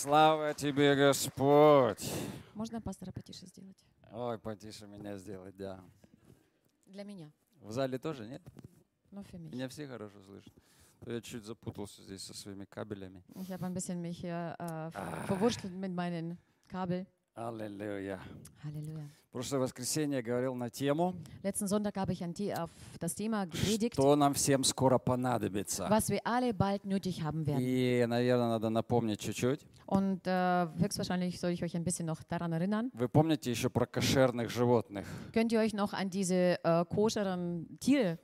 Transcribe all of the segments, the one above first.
Слава тебе, Господь. Можно пастора потише сделать? Ой, потише меня сделать, да. Для меня, В зале тоже, нет? für mich. Меня все хорошо слышат. То Я чуть запутался здесь со своими кабелями. Ich habe ein bisschen mich hier äh, ver- verwurschtelt mit meinen Kabel. Аллилуйя. Halleluja. Прошлое воскресенье я говорил на тему, Letzten Sonntag habe ich ein The auf das Thema gepredigt, что нам всем скоро понадобится. was wir alle bald nötig haben werden. И, наверное, надо напомнить чуть-чуть. Und äh, höchstwahrscheinlich soll ich euch ein bisschen noch daran erinnern. Вы помните еще про кошерных животных? Könnt ihr euch noch an diese äh, koscheren Tiere äh,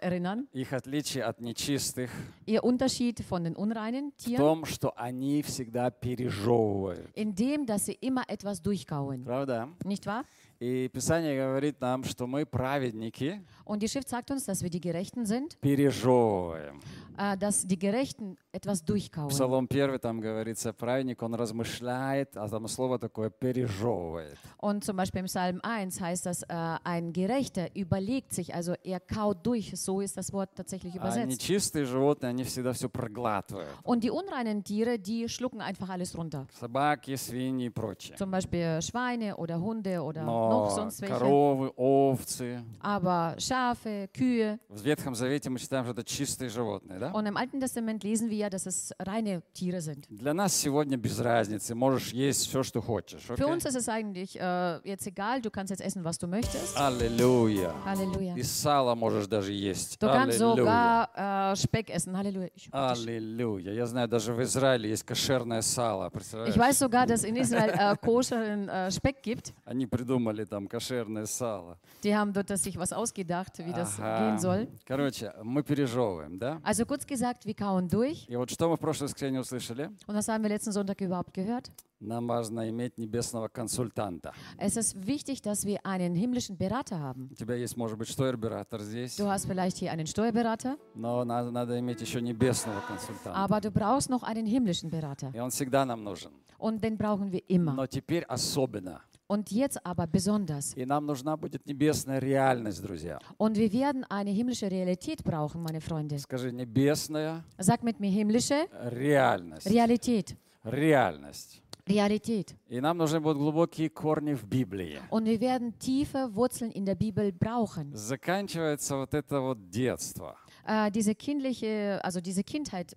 erinnern? Их отличие от нечистых Ihr Unterschied von den unreinen в Tieren, том, что они всегда пережевывают. in dem, dass sie immer etwas durchkauen. Правда? Nicht wahr? И Писание говорит нам, что мы праведники Und die Schrift sagt uns, dass wir die Gerechten sind, пережевываем. äh, dass die Gerechten etwas durchkauen. Псалом 1 там говорится, праведник, он размышляет, а там слово такое пережевывает. Und zum Beispiel im Psalm 1 heißt das, äh, ein Gerechter überlegt sich, also er kaut durch, so ist das Wort tatsächlich А übersetzt. нечистые животные, они всегда все проглатывают. Und die unreinen Tiere, die schlucken einfach alles runter. Собаки, свиньи и прочее. Zum Beispiel Schweine oder Hunde oder noch Но sonst welche. коровы, овцы. Aber Schafe, Kühe. В Ветхом Завете мы читаем, что это чистые животные, да? Und im Alten Testament lesen wir ja, dass es reine Tiere sind. Для нас сегодня без разницы. Можешь есть все, что хочешь. Für окей? uns ist es eigentlich äh, jetzt egal, du kannst jetzt essen, was du möchtest. Аллилуйя. Halleluja. И сало можешь даже есть. Du kannst Аллилуйя. sogar äh, Speck essen. Halleluja. Ich, Аллилуйя. Я знаю, даже в Израиле есть кошерное сало. Представляешь? ich weiß sogar, dass in Israel äh, koscheren äh, Speck gibt. Они придумали там кошерное сало. Die haben dort sich was ausgedacht, wie das Ага. gehen soll. Короче, мы пережевываем, да? Also kurz gesagt, wir kauen durch. И вот что мы в прошлое воскресенье услышали? Und was haben wir letzten Sonntag überhaupt gehört? Нам важно иметь небесного консультанта. Es ist wichtig, dass wir einen himmlischen Berater haben. У тебя есть, может быть, штойр-оператор здесь, Du hast vielleicht hier einen Steuerberater, но надо, надо иметь еще небесного консультанта. aber du brauchst noch einen himmlischen Berater. И он всегда нам нужен. Und den brauchen wir immer. Но теперь особенно. Und jetzt aber besonders. И нам нужна будет небесная реальность, друзья. Und wir werden eine himmlische Realität brauchen, meine Freunde. Скажи, небесная Sag mit mir himmlische реальность. Realität. Реальность. Realität. И нам нужны будут глубокие корни в Библии. Und wir werden tiefe Wurzeln in der Bibel brauchen. Заканчивается вот это вот детство. Äh, diese kindliche, also diese Kindheit äh,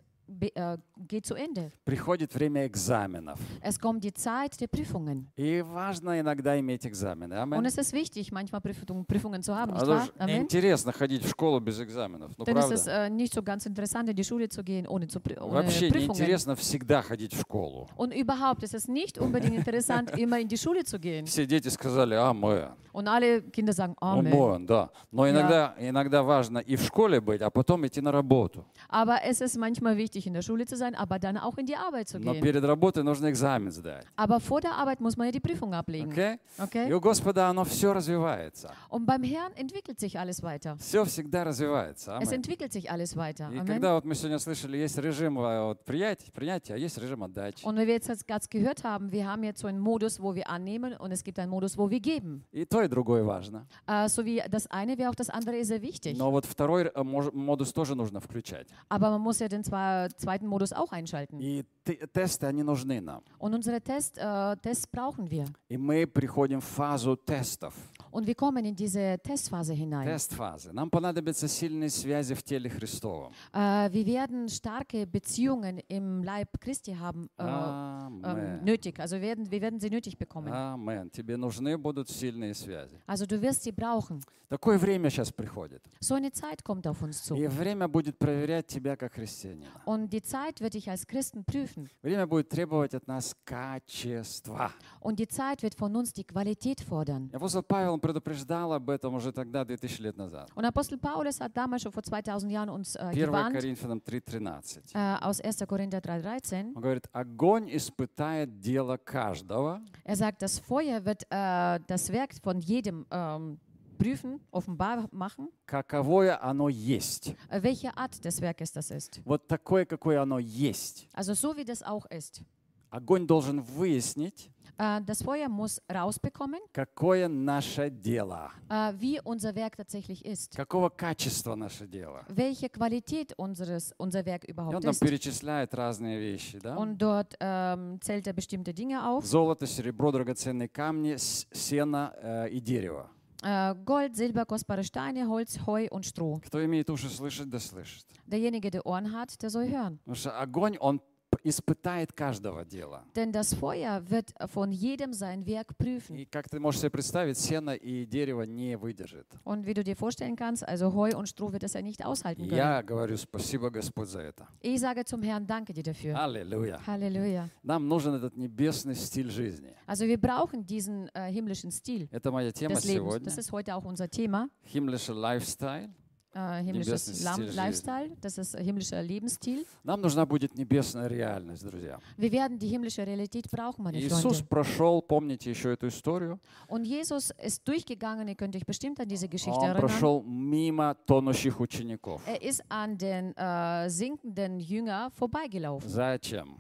geht zu Ende. Приходит время экзаменов. Es kommt die Zeit der Prüfungen. И важно иногда иметь экзамены. Und Амен. es ist wichtig, manchmal Prüfungen, zu haben, nicht А wahr? Amen. интересно ходить в школу без экзаменов. Ну, Dann ist es правда? äh, nicht so ganz interessant, in die Schule zu gehen, ohne, zu, ohne Вообще Prüfungen. неинтересно всегда ходить в школу. Und überhaupt ist es nicht unbedingt interessant, immer in die Schule zu gehen. Все дети сказали «Амен». Und alle Kinder sagen Amen. Амен, да. Но иногда, иногда важно и в школе быть, а потом идти на работу. Aber es ist manchmal wichtig, in der Schule zu sein, aber dann auch in die Arbeit zu Но gehen. перед работой нужно экзамен сдать. Aber vor der Arbeit muss man ja die Prüfung ablegen. Окей? И Okay? у Господа оно все развивается. Und beim Herrn entwickelt sich alles weiter. Все всегда развивается. Es Амен. entwickelt sich alles weiter. И Amen. когда вот мы сегодня слышали, есть режим э, вот, приятия, принятия, а есть режим отдачи. Und wie wir jetzt gerade gehört haben, wir haben jetzt so einen Modus, wo wir annehmen und es gibt einen Modus, wo wir geben. И то, и другое важно. Äh, so wie das eine wie auch das andere ist sehr wichtig. Но вот второй э, мож- модус тоже нужно включать. Aber man muss ja den zwar zweiten Modus auch einschalten. И те- тесты, они нужны нам. Und unsere Test, äh, Tests brauchen wir. И мы приходим в фазу тестов. Und wir kommen in diese Testphase hinein. Тест-фазы. Нам понадобятся сильные связи в теле Христовом. Äh, wir werden starke Beziehungen im Leib Christi haben äh, ähm, Амен. nötig. Also werden, wir werden sie nötig bekommen. Амен. Тебе нужны будут сильные связи. Also du wirst sie brauchen. Такое время сейчас приходит. So eine Zeit kommt auf uns zu. И время будет проверять тебя как христианина. Und die Zeit wird dich als Christen prüfen. Время будет требовать от нас качества. Und die Zeit wird von uns die Qualität fordern. И Апостол Павел он предупреждал об этом уже тогда, 2000 лет назад. Und Apostel Paulus hat damals schon vor 2000 Jahren uns äh, 1 gewarnt, Коринфянам 3.13. äh, aus 1. Korinther 3,13. Он говорит, огонь испытает дело каждого, Er sagt, das Feuer wird äh, das Werk von jedem ähm, prüfen, offenbar machen, каковое оно есть. äh, welche Art des Werkes das ist. Вот такое, какое оно есть. Also so wie das auch ist. Огонь должен выяснить, Äh, das Feuer muss rausbekommen, какое наше дело, äh, wie unser Werk tatsächlich ist. какого качества наше дело. Welche Qualität unseres, unser Werk И он там ist. перечисляет разные вещи. Да? Und dort ähm, zählt er bestimmte Dinge auf. Золото, серебро, драгоценные камни, сено э, и дерево. Äh, Gold, Silber, kostbare Steine, Holz, Heu und Stroh. Кто имеет уши слышать, да слышит. Derjenige, der Ohren hat, der soll hören. Потому что огонь, он п- испытает каждого дела. Denn das Feuer wird von jedem sein Werk prüfen. И как ты можешь себе представить, сено и дерево не выдержит. Und wie du dir vorstellen kannst, also Heu und Stroh wird es ja nicht aushalten können. Я говорю спасибо, Господь, за это. Ich sage zum Herrn, danke dir dafür. Аллилуйя. Halleluja. Нам нужен этот небесный стиль жизни. Also wir brauchen diesen äh, himmlischen Stil Это моя тема des Lebens. сегодня. Das ist heute auch unser Thema. Himmlischer Lifestyle. Äh, himmlisches Небесный Lam- Stil жизни. Lifestyle, das ist äh, himmlischer Lebensstil. Нам нужна будет небесная реальность, друзья. Wir werden die himmlische Realität brauchen, meine Иисус Freunde. прошел, помните еще эту историю, Und Jesus ist durchgegangen, ihr könnt euch bestimmt an diese Geschichte он erinnern. прошел мимо тонущих учеников. Er ist an den äh, sinkenden Jünger vorbeigelaufen. Зачем?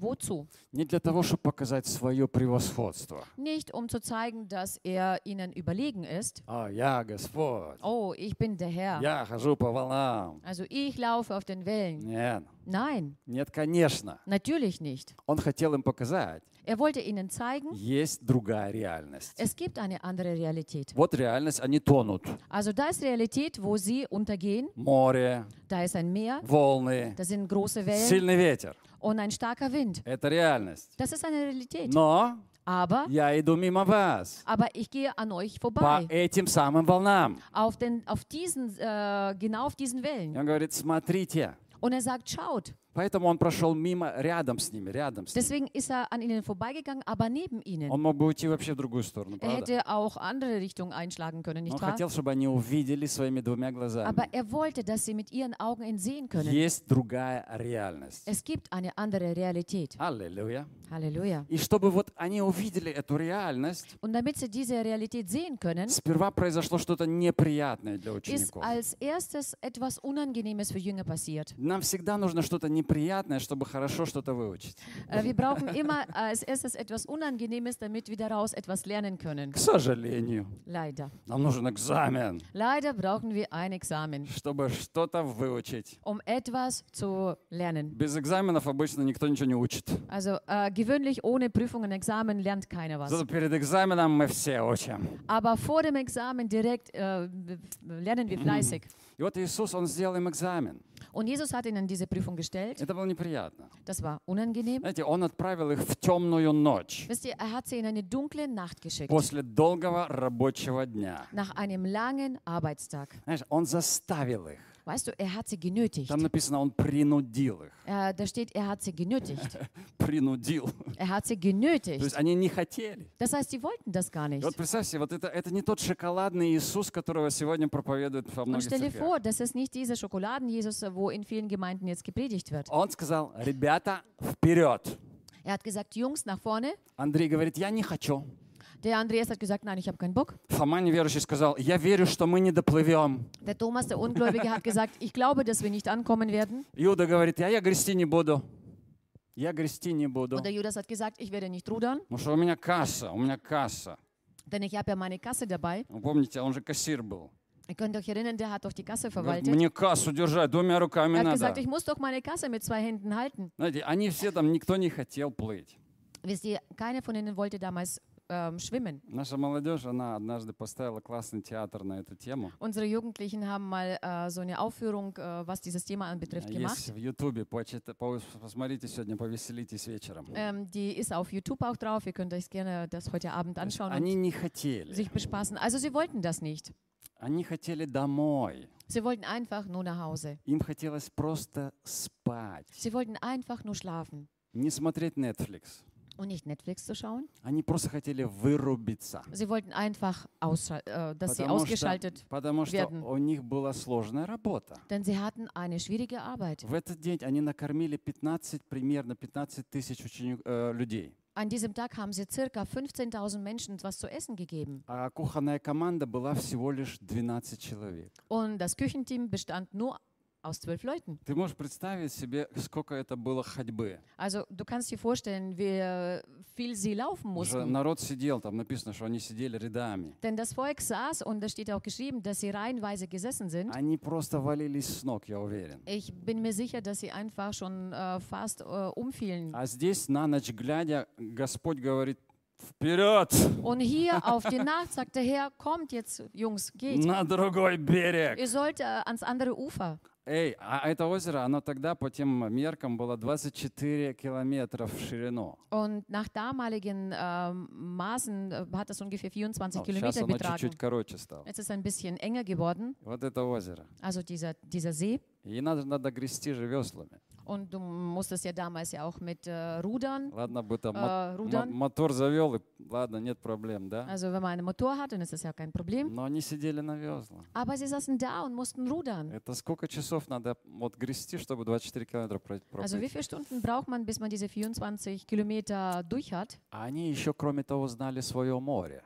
Wozu? Не для того, чтобы показать свое превосходство. Nicht, um zu zeigen, dass er ihnen überlegen ist. А, я Господь, Oh, ich bin der Herr. я хожу по волнам. Also ich laufe auf den Wellen. Нет, Nein, нет, конечно. natürlich nicht. Он хотел им показать, Er wollte ihnen zeigen, есть другая реальность. es gibt eine andere Realität. Вот реальность, они тонут. Also da ist Realität, wo sie untergehen. Море, Da ist ein Meer, волны, da sind große Wellen сильный ветер. und ein starker Wind. Это реальность. Das ist eine Realität. Но Aber, я иду мимо вас aber ich gehe an euch по vorbei. этим самым волнам. Auf, den, auf diesen, äh, genau auf diesen И Wellen. он говорит, смотрите. Und er sagt, schaut. Поэтому он прошел мимо, рядом с ними, рядом с ними. Deswegen ist er an ihnen vorbeigegangen, aber neben ihnen. Он мог бы уйти вообще в другую сторону, Er правда? hätte auch andere Richtungen einschlagen können, Но nicht Он wahr? хотел, чтобы они увидели своими двумя глазами. Aber er wollte, dass sie mit ihren Augen ihn sehen können. Есть другая реальность. Es gibt eine andere Realität. Аллилуйя. Halleluja. И чтобы вот они увидели эту реальность, Und damit sie diese Realität sehen können, сперва произошло что-то неприятное для ist учеников. als erstes etwas Unangenehmes für Jünger passiert. Нам всегда нужно что-то неприятное, чтобы хорошо что-то выучить. Äh, Wir brauchen immer als erstes etwas Unangenehmes, damit wir daraus etwas lernen können. К сожалению, Leider. нам нужен экзамен, Leider brauchen wir ein Examen, чтобы что-то выучить. um etwas zu lernen. Без экзаменов обычно никто ничего не учит. Also äh, gewöhnlich ohne Prüfungen, Examen lernt keiner was. Зато перед экзаменом мы все учим. Aber vor dem Examen direkt äh, w- lernen wir fleißig. И вот Иисус, Он сделал им экзамен. Und Jesus hat ihnen diese Prüfung gestellt. Это было неприятно. Das war unangenehm. Знаете, Он отправил их в темную ночь Wisst ihr, er hat sie in eine dunkle Nacht geschickt. после долгого рабочего дня. Nach einem langen Arbeitstag. Знаешь, Он заставил их. Weißt du, er hat sie genötigt. Там написано, Он принудил их. Äh, da steht, er hat sie genötigt. Принудил. Er hat sie То genötigt. есть они не хотели. Das heißt, sie wollten das gar И nicht. вот представь себе, вот это, это не тот шоколадный Иисус, которого сегодня проповедуют во Und многих stell dir церквях. vor, das ist nicht dieser Schokoladen-Jesus, wo in vielen Gemeinden jetzt gepredigt wird. Он сказал, ребята, вперед. Er hat gesagt, Jungs, nach vorne. Андрей говорит, я не хочу. Der Andreas hat gesagt, nein, ich habe keinen Bock. Фома неверующий сказал, я верю, что мы не доплывем. Der Thomas, der Ungläubige, hat gesagt, ich glaube, dass wir nicht ankommen werden. Иуда говорит, я, я грести не буду. Я грести не буду. Und der Judas hat gesagt, ich werde nicht rudern, Потому что у меня касса, у меня касса. denn ich habe ja meine Kasse dabei. Вы помните, он же кассир был. Ihr könnt euch erinnern, der hat doch die Kasse Говорит, verwaltet. мне кассу держать двумя руками Er hat надо. gesagt, ich muss doch meine Kasse mit zwei Händen halten. Знаете, они все там, никто не хотел плыть. Wisst ihr, keiner von ihnen wollte damals ähm, schwimmen. Наша молодежь, она однажды поставила классный театр на эту тему. Unsere Jugendlichen haben mal äh, so eine Aufführung, äh, was dieses Thema anbetrifft, Есть gemacht. в Ютубе, почита- по- посмотрите сегодня, повеселитесь вечером. Ähm, die ist auf YouTube auch drauf. Ihr könnt euch gerne das heute Abend anschauen Они und не хотели. sich bespaßen. Also sie wollten das nicht. Они хотели домой. Sie wollten einfach nur nach Hause. Им хотелось просто спать. Sie wollten einfach nur schlafen Не смотреть Netflix. und nicht Netflix zu schauen. Они просто хотели вырубиться. Sie wollten einfach, ausschal- äh, dass sie Потому что, ausgeschaltet, потому что werden. у них была сложная работа. denn sie hatten eine schwierige Arbeit. В этот день они накормили 15, примерно 15 тысяч ученик, э, людей. An diesem Tag haben sie circa 15.000 Menschen was zu essen gegeben. А кухонная команда была всего лишь 12 человек. Und das Küchenteam bestand nur aus zwölf Leuten. Ты можешь представить себе, сколько это было ходьбы? Also du kannst dir vorstellen, wie äh, viel sie laufen mussten. народ сидел, там написано, что они сидели рядами. Denn das Volk saß und da steht auch geschrieben, dass sie reihenweise gesessen sind. Они просто валились с ног, я уверен. Ich bin mir sicher, dass sie einfach schon äh, fast äh, umfielen. А здесь на ночь глядя, Господь говорит, вперед, Und hier auf die Nacht sagt der Herr, kommt jetzt, Jungs, geht. на другой берег. Ihr sollt äh, ans andere Ufer. Эй, а это озеро, оно тогда по тем меркам было 24 километра в ширину. Und nach damaligen ähm, Maßen äh, hat das ungefähr 24 Ну, сейчас Kilometer оно betragen. чуть-чуть короче стало. Jetzt ist es ein bisschen enger geworden, Вот это озеро. also dieser, dieser See. И надо, надо грести же веслами. Und du musstest ja damals ja auch mit äh, Rudern. Ладно бы там Э, Рудан? мо- мотор завел, и ладно, нет проблем, да? Also wenn man einen Motor hat, dann ist das ja kein Problem. Но они сидели на весла. Aber sie saßen da und mussten rudern. Это сколько часов надо вот грести, чтобы 24 километра про- Also wie проплыть? viele Stunden braucht man, bis man diese 24 Kilometer durch hat? А они еще, кроме того, знали свое море.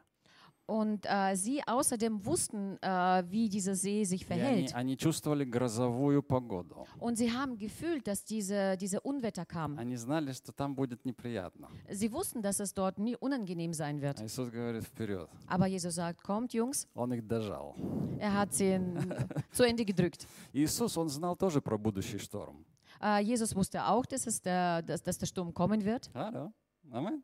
Und äh, sie außerdem wussten, äh, wie dieser See sich И они, verhält. они чувствовали грозовую погоду. Und sie haben gefühlt, dass diese, diese Unwetter kamen. Они знали, что там будет неприятно. Sie wussten, dass es dort nie unangenehm sein А wird. Иисус говорит, вперед. Aber Jesus sagt, kommt Jungs, Он их дожал. er hat sie in, zu Ende gedrückt. Иисус, он знал тоже про будущий шторм. Äh, Jesus wusste auch, dass, es der, dass, dass der Sturm kommen wird. Алло. Аминь.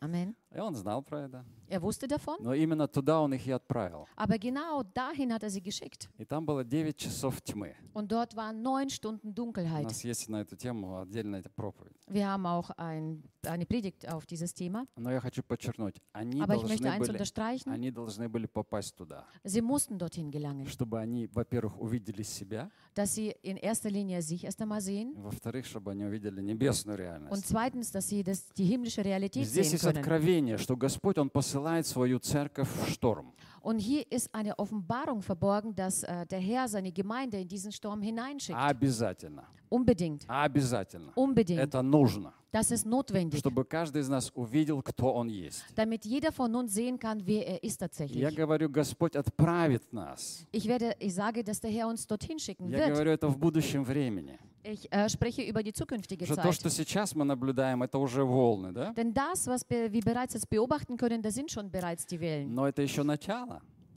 Amen. И он знал про это. Er wusste davon, Но именно туда он их и отправил. aber genau dahin hat er sie geschickt. И там было 9 часов тьмы. Und dort waren neun Stunden У Dunkelheit. нас есть на эту тему отдельная проповедь. Wir haben auch ein, eine Predigt auf dieses Thema. Но я хочу подчеркнуть, они Aber ich möchte должны, eins были, unterstreichen. они должны были попасть туда, Sie mussten dorthin gelangen, чтобы они, во-первых, увидели себя, dass sie in erster Linie sich erst einmal sehen во-вторых, чтобы они увидели небесную und реальность. zweitens, dass sie das, die himmlische Realität здесь sehen есть können. Откровение, что Господь, Он посылает свою церковь в шторм. Und hier ist eine Offenbarung verborgen, dass äh, der Herr seine Gemeinde in diesen Sturm hineinschickt. Обязательно. Unbedingt. Обязательно. Unbedingt. Это нужно, Das ist notwendig, чтобы каждый из нас увидел, кто Он есть. damit jeder von uns sehen kann, wer er ist Я tatsächlich. говорю, Господь отправит нас. Ich, werde, ich sage, dass der Herr uns dorthin schicken Я wird. говорю это в будущем времени. Ich äh, spreche über die zukünftige Что то, Zeit. что сейчас мы наблюдаем, это уже волны, да? Denn das, was wir wie bereits jetzt beobachten können, das sind schon bereits die Wellen. Но это еще начало.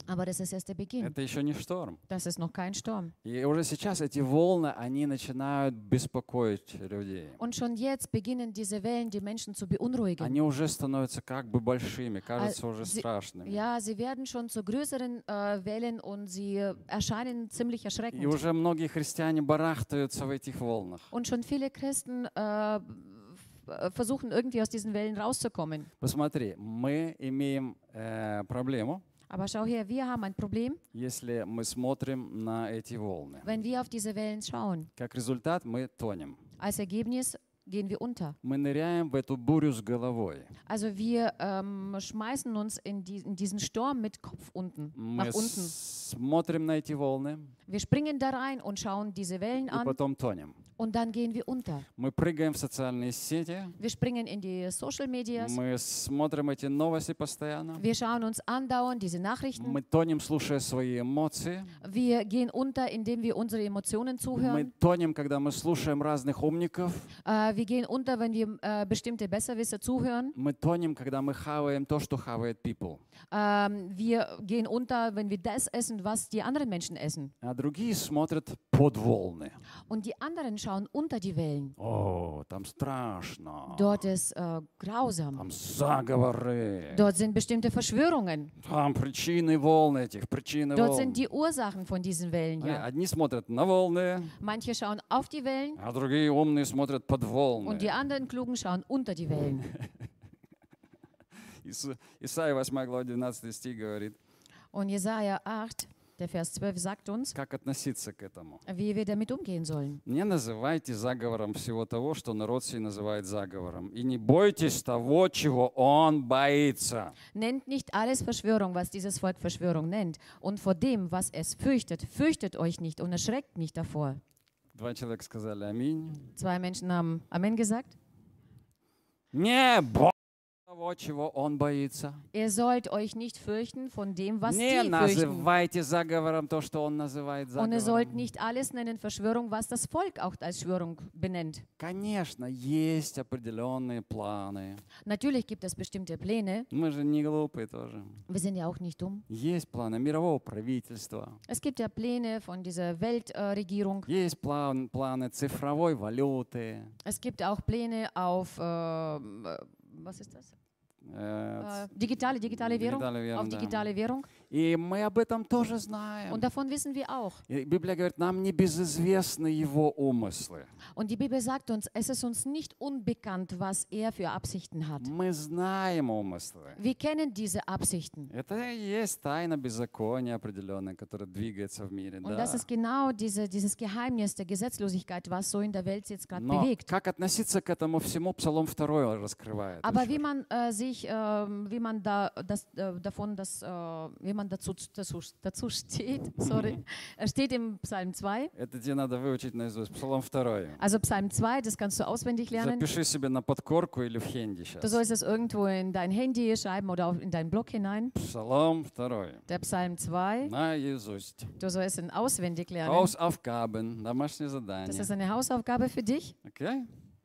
Aber das ist erst der Beginn. Это еще не шторм. Das ist noch kein Sturm. И уже сейчас эти волны, они начинают беспокоить людей. Und schon jetzt beginnen diese Wellen die Menschen zu beunruhigen. Они уже становятся как бы большими, кажутся уже sie- страшными. Ja, sie werden schon zu größeren äh, Wellen und sie äh, erscheinen ziemlich И erschreckend. уже многие христиане барахтаются в этих волнах. Und schon viele Christen äh, versuchen irgendwie aus diesen Wellen rauszukommen. Посмотри, мы имеем э, проблему, Aber schau her, wir haben ein Problem, если мы смотрим на эти волны. wenn wir auf diese Wellen schauen. Как результат, мы тонем. Als Ergebnis gehen wir unter. Мы ныряем в эту бурю с головой. Also wir ähm, schmeißen uns in, die, in diesen Sturm mit Kopf unten, Мы nach unten. смотрим на эти волны Wir springen da rein und schauen diese Wellen и an потом тонем. und dann gehen wir unter. Мы прыгаем в социальные сети, Wir springen in die Social Medias. мы смотрим эти новости постоянно. Wir schauen uns andauernd diese Nachrichten. Мы тонем, слушая свои эмоции. Wir gehen unter, indem wir unsere Emotionen Мы zuhören. тонем, когда мы слушаем разных умников. Äh, wir gehen unter, wenn wir äh, bestimmte Besserwisser zuhören. Мы тонем, когда мы хаваем то, что хавает people. Ähm, wir gehen unter, wenn wir das essen, was die anderen Menschen essen. А другие смотрят под волны. Und die anderen schauen unter die Wellen. О, там страшно. Dort ist äh, grausam. Там заговоры. Dort sind bestimmte Verschwörungen. Там причины волн этих, причины Dort волн. sind die Ursachen von diesen Wellen. Э, Ja. Одни смотрят на волны, Manche schauen auf die Wellen а другие умные смотрят под волны. und die anderen Klugen schauen unter die Wellen. Ис- Исайя 8 глава 12 стих говорит, Und Jesaja 8, der Vers 12 sagt uns, как относиться к этому. wie wir damit umgehen sollen. Не называйте заговором всего того, что народ сей называет заговором. И не бойтесь того, чего он боится. Nennt nicht alles Verschwörung, was dieses Volk Verschwörung nennt. Und vor dem, was es fürchtet, fürchtet euch nicht und erschreckt nicht davor. Два человека сказали аминь. Zwei Menschen haben Amen gesagt. Не бойтесь того, того, чего он боится. Ihr sollt euch nicht fürchten von dem, was Не die fürchten. называйте заговором то, что он называет Und ihr sollt заговором. nicht alles nennen Verschwörung, was das Volk auch als Schwörung benennt. Конечно, есть определенные планы. Natürlich gibt es bestimmte Pläne. Мы же не глупые тоже. Wir sind ja auch nicht dumm. Есть планы мирового правительства. Es gibt ja Pläne von dieser Weltregierung. Есть план, планы цифровой валюты. Es gibt auch Pläne auf, ähm, äh, was ist das? Eh, eh, digitale, digitale Währung, digitale Währung auf digitale Währung. И мы об этом тоже знаем. Und davon wissen wir auch. И Библия говорит, нам не безызвестны его умыслы. Und die Bibel sagt uns, es ist uns nicht unbekannt, was er für Absichten hat. Мы знаем умыслы. Wir kennen diese Absichten. Это и есть тайна беззакония определенная, которая двигается в мире. Und да. das ist genau diese, dieses Geheimnis der Gesetzlosigkeit, was so in der Welt jetzt gerade Но bewegt. как относиться к этому всему, Псалом 2 раскрывает. Aber очень wie man äh, sich, ähm, wie man da das, äh, davon, das, äh, wie man dazu, dazu, dazu steht, sorry, Er steht im Psalm 2. Это тебе надо выучить наизусть. Псалом 2. Also Psalm 2, das kannst du auswendig lernen. Запиши себе на подкорку или в хенди Du сейчас. sollst es irgendwo in dein Handy schreiben oder auch in deinen Blog hinein. Псалом 2. Der Psalm 2, Наизусть. du sollst ihn auswendig lernen. Hausaufgaben, домашнее Das задание. ist eine Hausaufgabe für dich.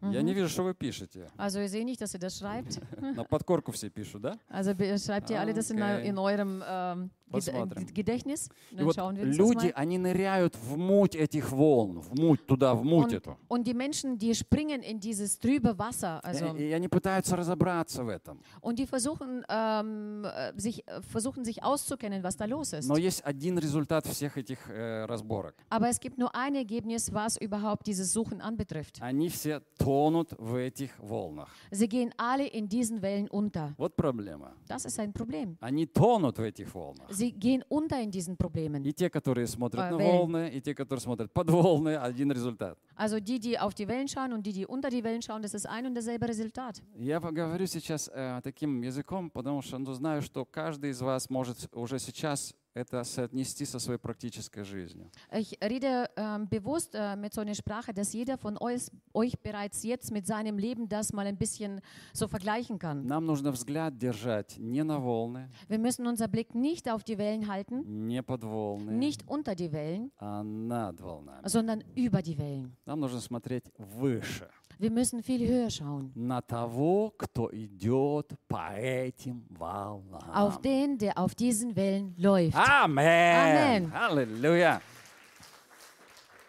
Окей? Я не вижу, что вы пишете. Also ich sehe nicht, dass ihr das schreibt. На подкорку все пишут, да? Also schreibt ihr alle das in, in eurem ähm, Посмотрим. äh, Gedächtnis. И вот люди, они ныряют в муть этих волн, в муть туда, в муть Und, эту. und die Menschen, die springen in dieses trübe Wasser. И- Also, И они пытаются разобраться в этом. und die versuchen, ähm, äh, sich, äh, versuchen sich auszukennen, was da los ist. Но есть один результат всех этих э, разборок. Aber es gibt nur ein Ergebnis, was überhaupt dieses Suchen anbetrifft. Они все тонут в этих волнах. Sie gehen alle in diesen Wellen unter. Вот проблема. Das ist ein Problem. Они тонут в этих волнах. Sie gehen unter in diesen Problemen. И те, которые смотрят Э, на Wellen. волны, и те, которые смотрят под волны, один результат. Also die, die auf die Wellen schauen und die, die unter die Wellen schauen, das ist ein und dasselbe Resultat. Я поговорю сейчас э, таким языком, потому что ну, знаю, что каждый из вас может уже сейчас это соотнести со своей практической жизнью. Ich rede ähm, bewusst äh, mit so einer Sprache, dass jeder von euch, euch bereits jetzt mit seinem Leben das mal ein bisschen so vergleichen kann. Нам нужно взгляд держать не на волны, Wir müssen unser Blick nicht auf die Wellen halten, не под волны, nicht unter die Wellen, а над волнами. sondern über die Wellen. Нам нужно смотреть выше, Wir müssen viel höher schauen. на того, кто идет по этим волнам. Auf den, der auf diesen Wellen läuft. Амен! Амен. Аллилуйя!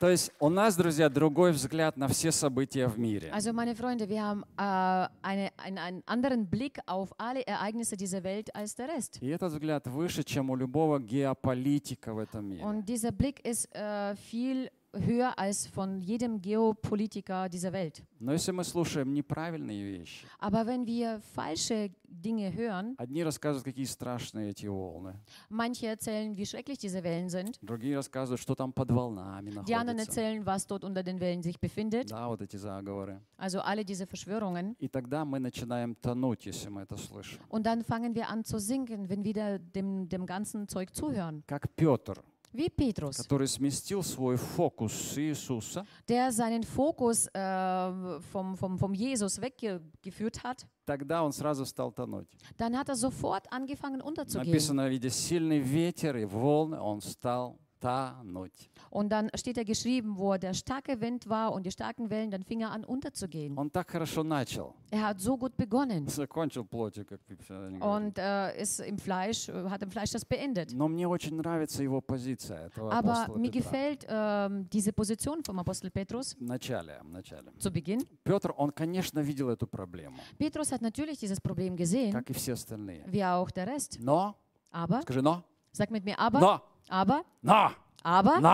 То есть у нас, друзья, другой взгляд на все события в мире. Also meine Freunde, wir haben äh, eine, einen, einen anderen Blick auf alle Ereignisse dieser Welt als der Rest. И этот взгляд выше, чем у любого геополитика в этом мире. Und dieser Blick ist äh, viel höher als von jedem Geopolitiker dieser Welt. Но если мы слушаем неправильные вещи, Aber wenn wir falsche Dinge hören, одни рассказывают, какие страшные эти волны, manche erzählen, wie schrecklich diese Wellen sind, другие рассказывают, что там под волнами die anderen находится. erzählen, was dort unter den Wellen sich befindet, Да, вот эти заговоры. also alle diese Verschwörungen. И тогда мы начинаем тонуть, если мы это слышим. Und dann fangen wir an zu sinken, wenn wir dem, dem ganzen Zeug zuhören. Как Петр, Wie Petrus, который сместил свой фокус с Иисуса, der seinen Fokus äh, vom, vom, vom Jesus weggeführt hat, тогда он сразу стал тонуть. dann hat er sofort angefangen unterzugehen. Написано, видя сильный ветер и волны, он стал тонуть. Und dann steht er geschrieben, wo der starke Wind war und die starken Wellen, dann fing er an unterzugehen. Он так хорошо начал. Er hat so gut begonnen Закончил плотью, как они говорят. und äh, ist im Fleisch, äh, hat im Fleisch das beendet. Но мне очень нравится его позиция, этого Aber апостола mir Петра. gefällt ähm, diese Position vom Apostel Petrus В начале, в начале. zu Beginn. Петр, он, конечно, видел эту проблему, Petrus hat natürlich dieses Problem gesehen, как и все остальные. wie auch der Rest. Но, Aber, скажи, но, sag mit mir aber, но, aber, но, aber, Но.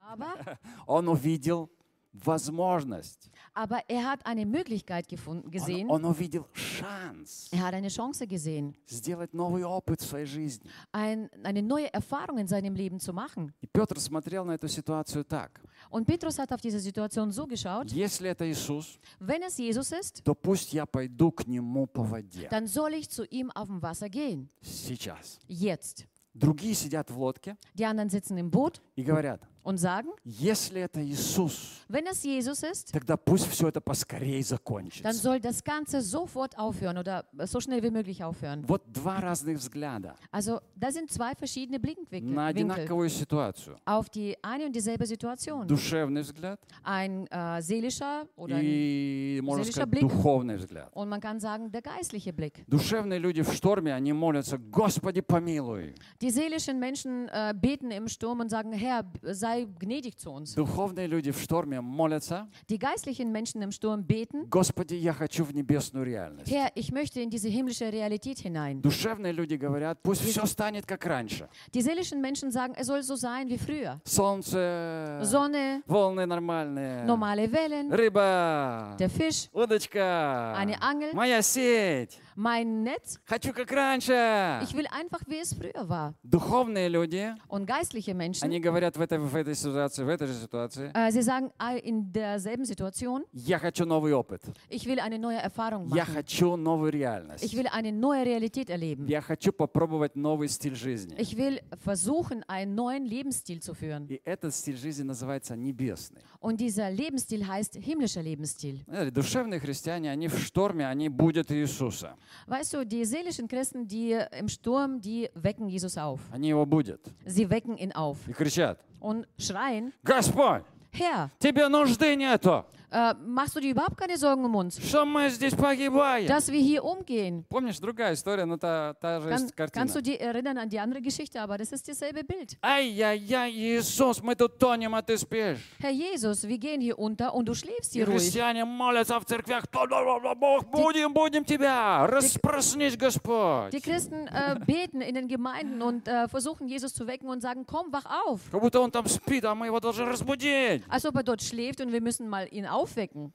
aber, он увидел возможность. aber er hat eine Möglichkeit gefunden, Он, gesehen. он увидел шанс Er hat eine Chance gesehen, сделать новый опыт в своей жизни. ein, eine neue Erfahrung in seinem Leben zu machen. И Петр смотрел на эту ситуацию так. Und Petrus hat auf diese Situation so geschaut, Если это Иисус, wenn es Jesus ist, то пусть я пойду к Нему по воде. dann soll ich zu ihm auf dem Wasser gehen. Сейчас. Jetzt. Другие сидят в лодке Die anderen sitzen im Boot и говорят, und sagen, если это Иисус, wenn es Jesus ist, тогда пусть все это поскорее dann закончится. soll das Ganze sofort aufhören oder so schnell wie möglich aufhören. Вот два разных взгляда Also da sind zwei verschiedene Blickwinkel на Winkel одинаковую ситуацию. auf die eine und dieselbe Situation. Душевный взгляд Ein äh, seelischer oder ein, и, можно Seelischer сказать, Blick. духовный взгляд. und man kann sagen der geistliche Blick. Душевные люди в шторме, они молятся, Господи, помилуй. Die seelischen Menschen äh, beten im Sturm und sagen, Herr, sei gnädig zu uns. Духовные люди в шторме молятся, Die geistlichen Menschen im Sturm beten, Господи, я хочу в небесную реальность. Herr, ich möchte in diese himmlische Realität hinein. Душевные люди говорят, пусть все станет как раньше. Die seelischen Menschen sagen, es soll so sein wie früher. Солнце, Sonne, волны нормальные, normale Wellen, рыба, der Fisch, удочка, eine Angel, моя сеть. Mein Netz. Хочу как раньше. Ich will einfach, wie es früher war. Духовные люди, Und geistliche Menschen, они говорят в этой, в этой ситуации, в этой же ситуации, äh, sie sagen äh, in derselben Situation, я хочу новый опыт. ich will eine neue Erfahrung Я machen. хочу новую реальность. Ich will eine neue Realität erleben. Я хочу попробовать новый стиль жизни. Ich will versuchen, einen neuen Lebensstil zu führen. И этот стиль жизни называется небесный. Und dieser Lebensstil heißt himmlischer Lebensstil. Душевные христиане, они в шторме, они будут Иисуса. Weißt du, die seelischen Christen, die im Sturm, die wecken Jesus auf. Они его будут. Sie wecken ihn auf И кричат, und schreien, Господь, Herr, тебе нужды нету. äh, machst du dir überhaupt keine Sorgen um uns, Что мы здесь погибаем? dass wir hier umgehen? Помнишь, другая история, но та, та же Kann, картина. kannst du dich erinnern an die andere Geschichte, aber das ist dasselbe Bild. Ай-яй-яй, Иисус, мы тут тонем, а ты спишь. Herr Jesus, wir gehen hier unter und du schläfst И hier ruhig. христиане молятся в церквях, «Да-да-да-да, Бог, будем, будем тебя, распроснись, Господь. Die Christen äh, beten in den Gemeinden und äh, versuchen Jesus zu wecken und sagen, komm, wach auf. Как будто он там спит, а мы его должны разбудить. Als ob er dort schläft und wir müssen mal ihn aufwecken.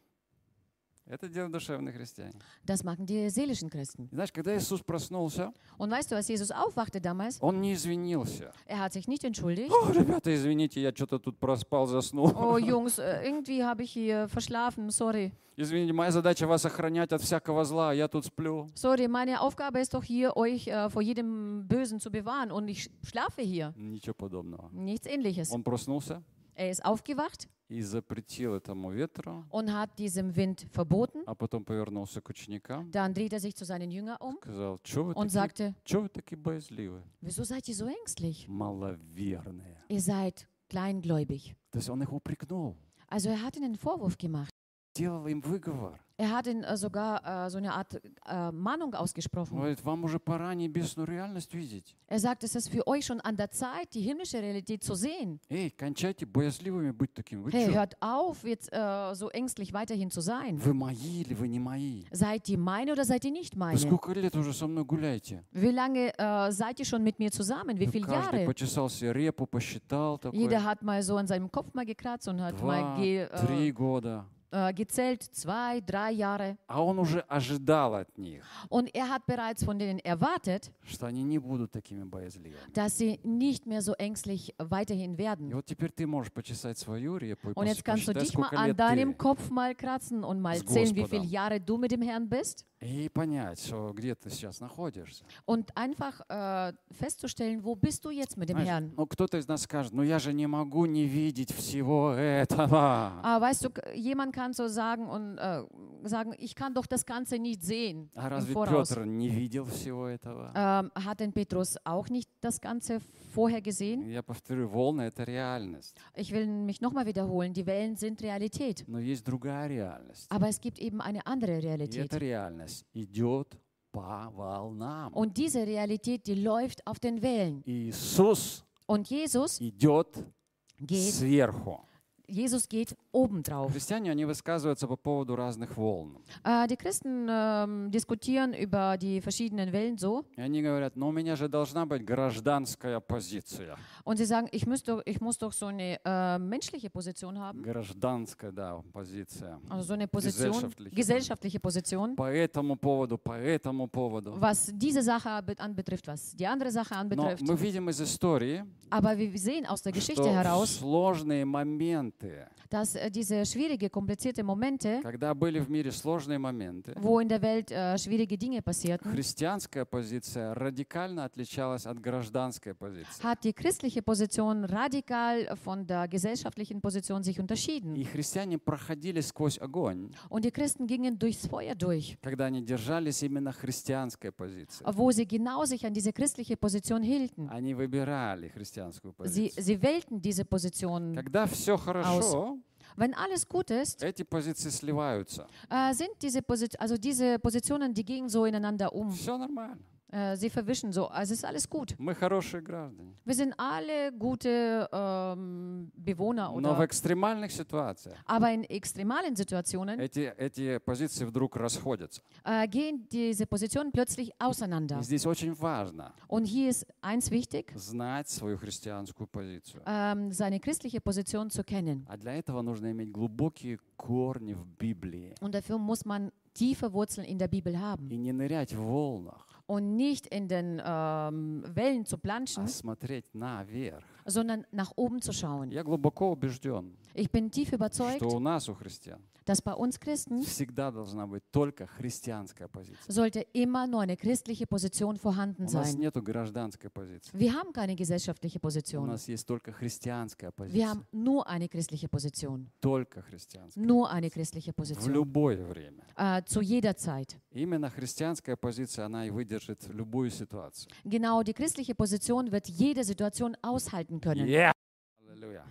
Это дело душевных христиан. Das machen die seelischen Christen. Знаешь, когда Иисус проснулся, Und weißt du, als Jesus aufwachte damals, он не извинился. er hat sich nicht entschuldigt. О, ребята, извините, я что-то тут проспал, заснул. Oh Jungs, äh, irgendwie habe ich hier verschlafen, sorry. Извините, моя задача вас охранять от всякого зла, а я тут сплю. Sorry, meine Aufgabe ist doch hier, euch äh, vor jedem Bösen zu bewahren und ich sch- schlafe hier. Ничего подобного. Nichts ähnliches. Он проснулся Er ist aufgewacht и запретил этому ветру, und hat diesem Wind verboten. а потом повернулся к ученикам, Dann dreht er sich zu seinen Jüngern um сказал, что вы, und такие, sagte, чё вы такие боязливые? wieso seid ihr so ängstlich? Маловерные. Ihr seid kleingläubig. То есть он их упрекнул, Also er hat ihnen einen Vorwurf gemacht. делал им выговор. Er hat ihnen äh, sogar äh, so eine Art äh, Mahnung ausgesprochen. Говорит, вам уже пора небесную реальность видеть. Er sagt, es ist für euch schon an der Zeit, die himmlische Realität zu sehen. Эй, кончайте боязливыми быть такими. Вы Hey, чё? hört auf, jetzt äh, so ängstlich weiterhin zu sein. Вы мои или вы не мои? Seid ihr meine oder seid ihr nicht Вы meine? сколько лет уже со мной гуляете? Wie lange äh, seid ihr schon mit mir zusammen? Wie Ну, viele Каждый Jahre? почесал себе репу, посчитал такой. Jeder hat mal so an seinem Kopf mal gekratzt und hat mal Два, ge, три äh, года. äh, gezählt, zwei, drei Jahre. А он уже ожидал от них, Und er hat bereits von denen erwartet, что они не будут такими боязливыми. dass sie nicht mehr so ängstlich weiterhin И werden. вот теперь ты можешь почесать свою репу и Und jetzt пос- kannst du посчитай, dich mal сколько an лет deinem ты. Kopf mal kratzen und mal С zählen, wie Господом. viele Jahre du mit dem Herrn bist. И понять, что где ты сейчас находишься. Und einfach äh, festzustellen, wo bist du jetzt mit dem Знаешь, Herrn? ну, кто-то из нас скажет, ну я же не могу не видеть всего этого. Aber weißt du, jemand kann so sagen und äh, sagen, ich kann doch das Ganze nicht sehen А разве Voraus. Петр не видел всего этого? Ähm, hat denn Petrus auch nicht das Ganze vorher gesehen? Я повторю, волны — это реальность. Ich will mich nochmal wiederholen, die Wellen sind Realität. Но есть другая реальность. Aber es gibt eben eine andere И Realität. эта реальность идет по волнам. Und diese Realität, die läuft auf den Wellen. Иисус Und Jesus идет geht, сверху. Jesus geht obendrauf. Христиане, они высказываются по поводу разных волн. Äh, die Christen ähm, diskutieren über die verschiedenen Wellen so И они говорят, ну у меня же должна быть гражданская позиция. und sie sagen, ich, müsste, ich muss doch so eine äh, menschliche Position haben. Гражданская, да, позиция. Also so eine Position, Gesellschaftliche. gesellschaftliche Position, По этому поводу, по этому поводу. was diese Sache be- anbetrifft, was die andere Sache Но anbetrifft. мы видим из истории, Aber wir sehen aus der Geschichte что в heraus, сложные моменты моменты, dass äh, diese schwierige, komplizierte Momente, когда были в мире сложные моменты, wo in der Welt äh, schwierige Dinge passierten, христианская позиция радикально отличалась от гражданской позиции. hat die christliche Position radikal von der gesellschaftlichen Position sich И unterschieden. христиане проходили сквозь огонь, Und die Christen gingen durchs Feuer durch, когда они держались именно христианской позиции. wo sie genau sich an diese christliche Position hielten. Они выбирали христианскую Sie, позицию. sie wählten diese Position. Когда все хорошо, Wenn alles gut ist, эти позиции сливаются. äh, sind diese, Posi also diese Positionen, die gehen so ineinander um. Все nормально. Äh, sie verwischen so. Also es ist alles gut. Мы хорошие граждане. Wir sind alle gute ähm, Bewohner Но в oder. экстремальных ситуациях Aber in extremalen Situationen эти, эти позиции вдруг расходятся. äh, gehen diese Positionen plötzlich auseinander. И здесь очень важно Und hier ist eins wichtig, знать свою христианскую позицию. ähm, seine christliche Position zu kennen. А для этого нужно иметь глубокие корни в Библии Und dafür muss man tiefe Wurzeln in der Bibel haben и не нырять в волнах, und nicht in den ähm, Wellen zu а planschen, смотреть наверх. sondern nach oben zu schauen. Я глубоко убежден, Ich bin tief überzeugt, что у нас, у христиан, dass bei uns Christen всегда должна быть только христианская позиция. sollte immer nur eine christliche Position vorhanden У нас sein. нет гражданской позиции. Wir haben keine gesellschaftliche У Position. нас есть только христианская Wir позиция. haben nur eine christliche Position. Только христианская. Nur eine christliche В Position. любое время. Äh, zu jeder Zeit. Именно христианская позиция, она и выдержит любую ситуацию. Genau, die christliche Position wird jede Situation aushalten können. Yeah!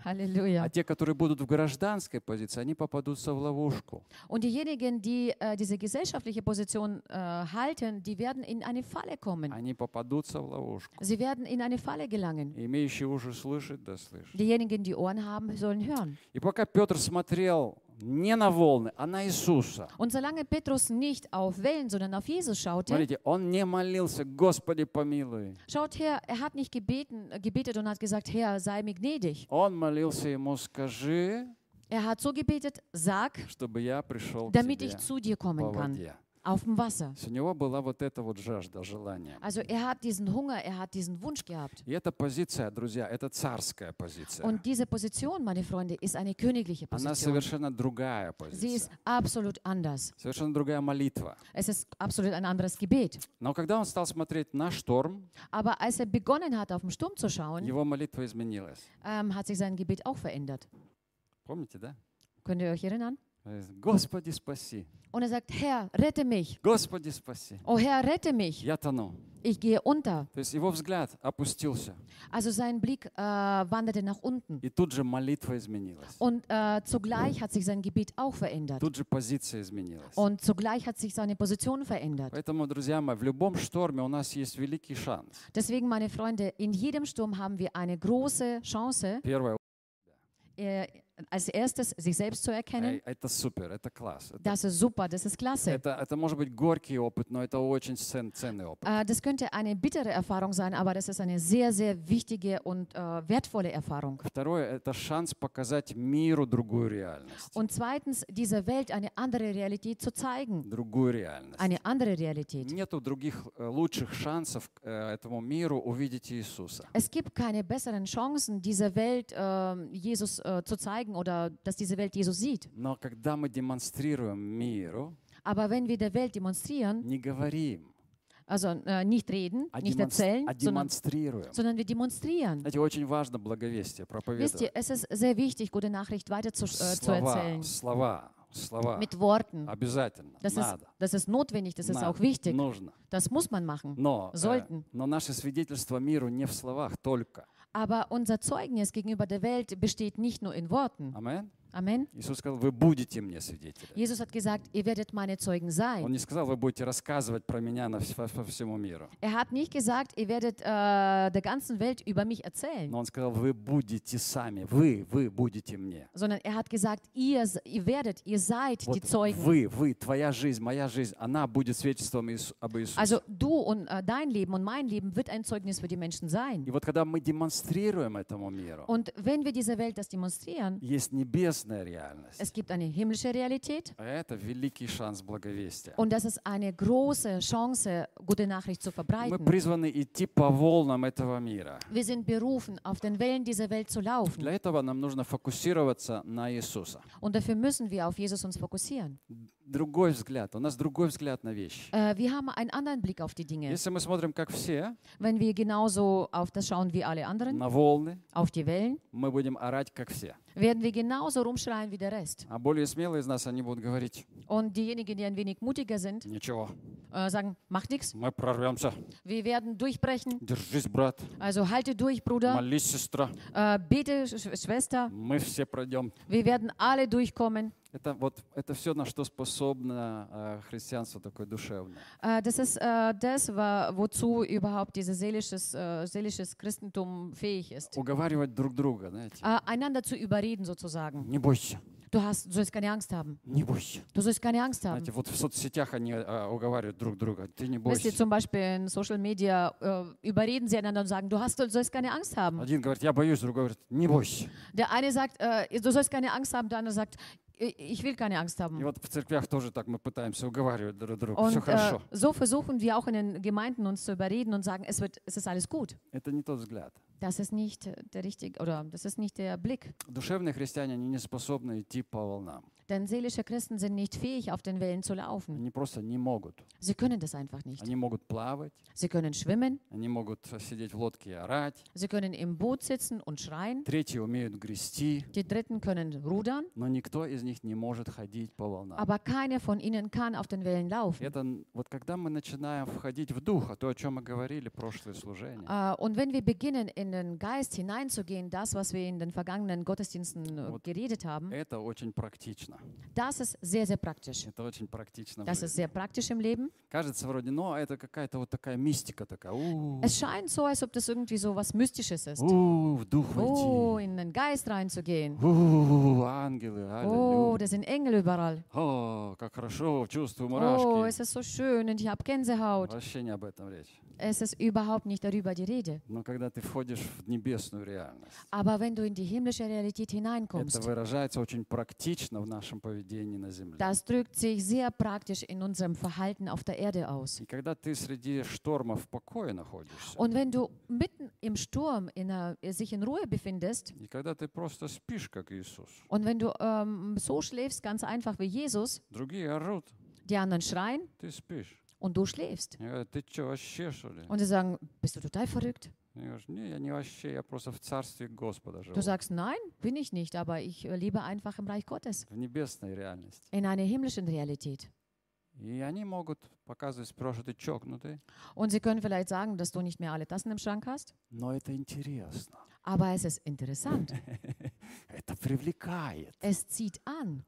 Halleluja. А те, которые будут в гражданской позиции, они попадутся в ловушку. Und diejenigen, die äh, diese gesellschaftliche Position äh, halten, die werden in eine Falle kommen. Они попадутся в ловушку. Sie werden in eine Falle gelangen. Имеющие уши слышать, да слышат. Diejenigen, die Ohren haben, sollen hören. И пока Петр смотрел не на волны, а на Иисуса, Und solange Petrus nicht auf Wellen, sondern auf Jesus schaute, смотрите, он не молился, Господи, помилуй. schaut her, er hat nicht gebeten, äh, gebetet und hat gesagt, Herr, sei mir gnädig. Он молился ему, скажи, Er hat so gebetet, sag, чтобы я пришел к damit тебе ich zu dir по kommen kann, воде. auf dem Wasser. То есть У него была вот эта вот жажда, желание. Also er hat diesen Hunger, er hat diesen Wunsch gehabt. И эта позиция, друзья, это царская позиция. Und diese Position, meine Freunde, ist eine königliche Она Position. совершенно другая Sie ist позиция. absolut anders. Совершенно другая молитва. Es ist absolut ein anderes Gebet. Но когда он стал смотреть на шторм, Aber als er begonnen hat, auf den Sturm zu schauen, его молитва изменилась. ähm, hat sich sein Gebet auch verändert. Помните, да? Könnt ihr euch erinnern? Господи, спаси. Und er sagt, Herr, rette mich. Господи, спаси. Oh Herr, rette mich. Я тону. Ich gehe unter. То есть его взгляд опустился. Also sein Blick äh, wanderte nach unten. И тут же молитва изменилась. Und äh, zugleich hat sich sein Gebet auch verändert. Тут же позиция изменилась. Und zugleich hat sich seine Position verändert. Поэтому, друзья мои, в любом шторме у нас есть великий шанс. Deswegen, meine Freunde, in jedem Sturm haben wir eine große Chance, Первое, äh, als erstes sich selbst zu erkennen. э, это супер, это класс. Это, Das ist super, das ist klasse. это, это может быть горький опыт, но это очень цен- ценный опыт. Äh, das könnte eine bittere Erfahrung sein, aber das ist eine sehr, sehr wichtige und äh, wertvolle Erfahrung. Второе, это шанс показать миру другую реальность. Und zweitens, dieser Welt eine andere Realität zu zeigen. Другую реальность. Eine andere Realität. Нету других э, лучших шансов э, этому миру увидеть Иисуса. Es gibt keine besseren Chancen, dieser Welt äh, Jesus äh, zu zeigen oder dass diese Welt Jesus sieht. Но когда мы демонстрируем миру, Aber wenn wir der Welt demonstrieren, не говорим, also äh, nicht reden, а, nicht демонс- erzählen, а sondern, демонстрируем. sondern wir demonstrieren. Знаете, очень важно благовестие, Wisst проповедовать. ihr, es ist sehr wichtig, gute Nachricht weiter zu, äh, zu Слова, erzählen. слова, слова. Mit Worten. Обязательно. Das ist, Надо. das ist notwendig, das ist Надо. auch wichtig. Нужно. Das muss man machen. Но, э, Sollten. но наше свидетельство миру не в словах только. Aber unser Zeugnis gegenüber der Welt besteht nicht nur in Worten. Amen. Amen. Иисус сказал, вы будете мне свидетели. Jesus hat gesagt, ihr werdet meine Zeugen Он не сказал, вы будете рассказывать про меня на, по, по всему миру. Er hat nicht gesagt, ihr werdet äh, der ganzen Welt über mich erzählen, Но он сказал, вы будете сами, вы, вы будете мне. sondern er hat gesagt, ihr, ihr werdet, ihr seid die Вот Zeugen. вы, вы, твоя жизнь, моя жизнь, она будет свидетельством Иису- об Иисусе. Also du und äh, dein Leben und mein Leben wird ein Zeugnis für die Menschen sein. И вот когда мы демонстрируем этому миру, Und wenn wir dieser Welt das demonstrieren, есть небесная реальность. Es gibt eine himmlische Realität А это великий шанс благовестия. und das ist eine große Chance, gute Nachricht zu Мы verbreiten. призваны идти по волнам этого мира. Wir sind berufen, auf den Wellen dieser Welt zu laufen. Для этого нам нужно фокусироваться на Иисуса. Und dafür müssen wir auf Jesus uns fokussieren. Другой взгляд. У нас другой взгляд на вещи. Äh, wir haben einen anderen Blick auf die Dinge. Если мы смотрим, как все, Wenn wir genauso auf das schauen wie alle anderen, на волны, auf die Wellen, мы будем орать, как все. werden wir genauso rumschreien wie der Rest. А более смелые из нас, они будут говорить, Und diejenigen, die ein wenig mutiger sind, ничего, äh, sagen, macht nichts, мы прорвемся. wir werden durchbrechen. Держись, брат. Also halte durch, Bruder, Молись, сестра. äh, bete, Sch Schwester, Мы все пройдем. wir werden alle durchkommen. Это вот это все, на что способно э, христианство такое душевное. Äh, das ist äh, das, wozu überhaupt dieses seelisches, äh, seelisches Christentum fähig ist. Уговаривать друг друга, знаете. Äh, einander zu überreden sozusagen. Не бойся, Du, hast, du sollst keine Angst haben. не бойся. Du sollst keine Angst haben. Знаете, вот в соцсетях они э, уговаривают друг друга. Ты не Wisst ihr, бойся. zum Beispiel in Social Media äh, überreden sie einander und sagen, du, hast, du sollst keine Angst haben. Один говорит, я боюсь, другой говорит, не бойся. Der eine sagt, äh, du sollst keine Angst haben, der andere sagt, ich ich will keine Angst И haben. вот в церквях тоже так мы пытаемся уговаривать друг друга. Und Все äh, хорошо. so versuchen wir auch in den Gemeinden uns zu überreden und sagen, es, wird, es ist alles gut. Это не тот взгляд. Das ist nicht der richtige oder das ist nicht der Blick. Душевные христиане, они не способны идти по волнам. Denn seelische Christen sind nicht fähig, auf den Wellen zu laufen. Они просто не могут. Sie können das einfach nicht. Они могут плавать, Sie können schwimmen, они могут сидеть в лодке и орать. sie können im Boot sitzen und schreien. Третьи умеют грести, Die Dritten können rudern, но никто из них не может ходить по волнам. aber keiner von ihnen kann auf den Wellen laufen. Это н- вот когда мы начинаем входить в дух, а то, о чем мы говорили прошлое служение, Äh, Und wenn wir beginnen, in den Geist hineinzugehen, das, was wir in den vergangenen Gottesdiensten äh, Вот. geredet haben, это очень практично. das ist sehr, sehr praktisch. Это очень практично. в Das ist жизни. sehr praktisch im Leben. Кажется вроде, ну, это какая-то вот такая мистика такая. У, Es scheint so, als ob das irgendwie so was Mystisches ist. у, в дух Oh, войти. in den Geist reinzugehen. У, ангелы, Oh, аллилуйя. das sind Engel überall. О, как хорошо, чувствую Oh, мурашки. es ist so schön und ich habe Gänsehaut. Вообще не об этом речь. Es ist überhaupt nicht darüber die Rede. Но когда ты входишь в небесную реальность, Aber wenn du in die himmlische Realität это hineinkommst, выражается очень практично в нашем поведении на земле. das drückt sich sehr praktisch in unserem Verhalten auf der Erde aus. И когда ты среди штормов в покое находишься, Und wenn du mitten im Sturm in einer, sich in Ruhe befindest и когда ты просто спишь, как Иисус, und wenn du ähm, so schläfst, ganz einfach wie Jesus, другие орут, die anderen schreien ты спишь. und du schläfst. Я говорю, ты что, вообще, что ли? Und sie sagen, bist du total verrückt? Du sagst, nein, bin ich nicht, aber ich äh, lebe einfach im Reich Gottes. In einer himmlischen Realität. Und sie können vielleicht sagen, dass du nicht mehr alle Tassen im Schrank hast. Aber es ist interessant. es zieht an.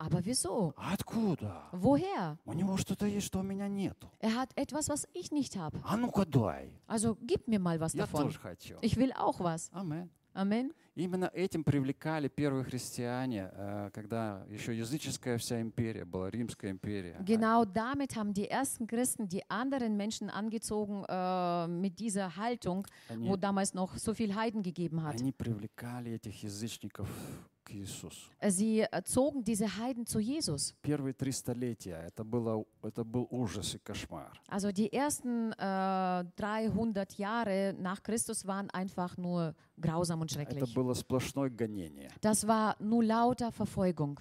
А почему? Aber wieso? Откуда? Woher? У него что-то есть, что у меня нету. Er hat etwas, was ich nicht habe. А ну-ка дай. Also gib mir mal was Я davon. тоже хочу. Ich will auch was. Амен. Amen. Именно этим привлекали первые христиане, э, когда еще языческая вся империя была, Римская империя. Genau damit haben die ersten Christen die anderen Menschen angezogen äh, mit dieser Haltung, Они, wo damals noch so viel Heiden gegeben hat. они привлекали этих язычников к Иисусу. Sie zogen diese Heiden zu Jesus. Also die ersten äh, 300 Jahre nach Christus waren einfach nur grausam und schrecklich. Das war nur lauter Verfolgung.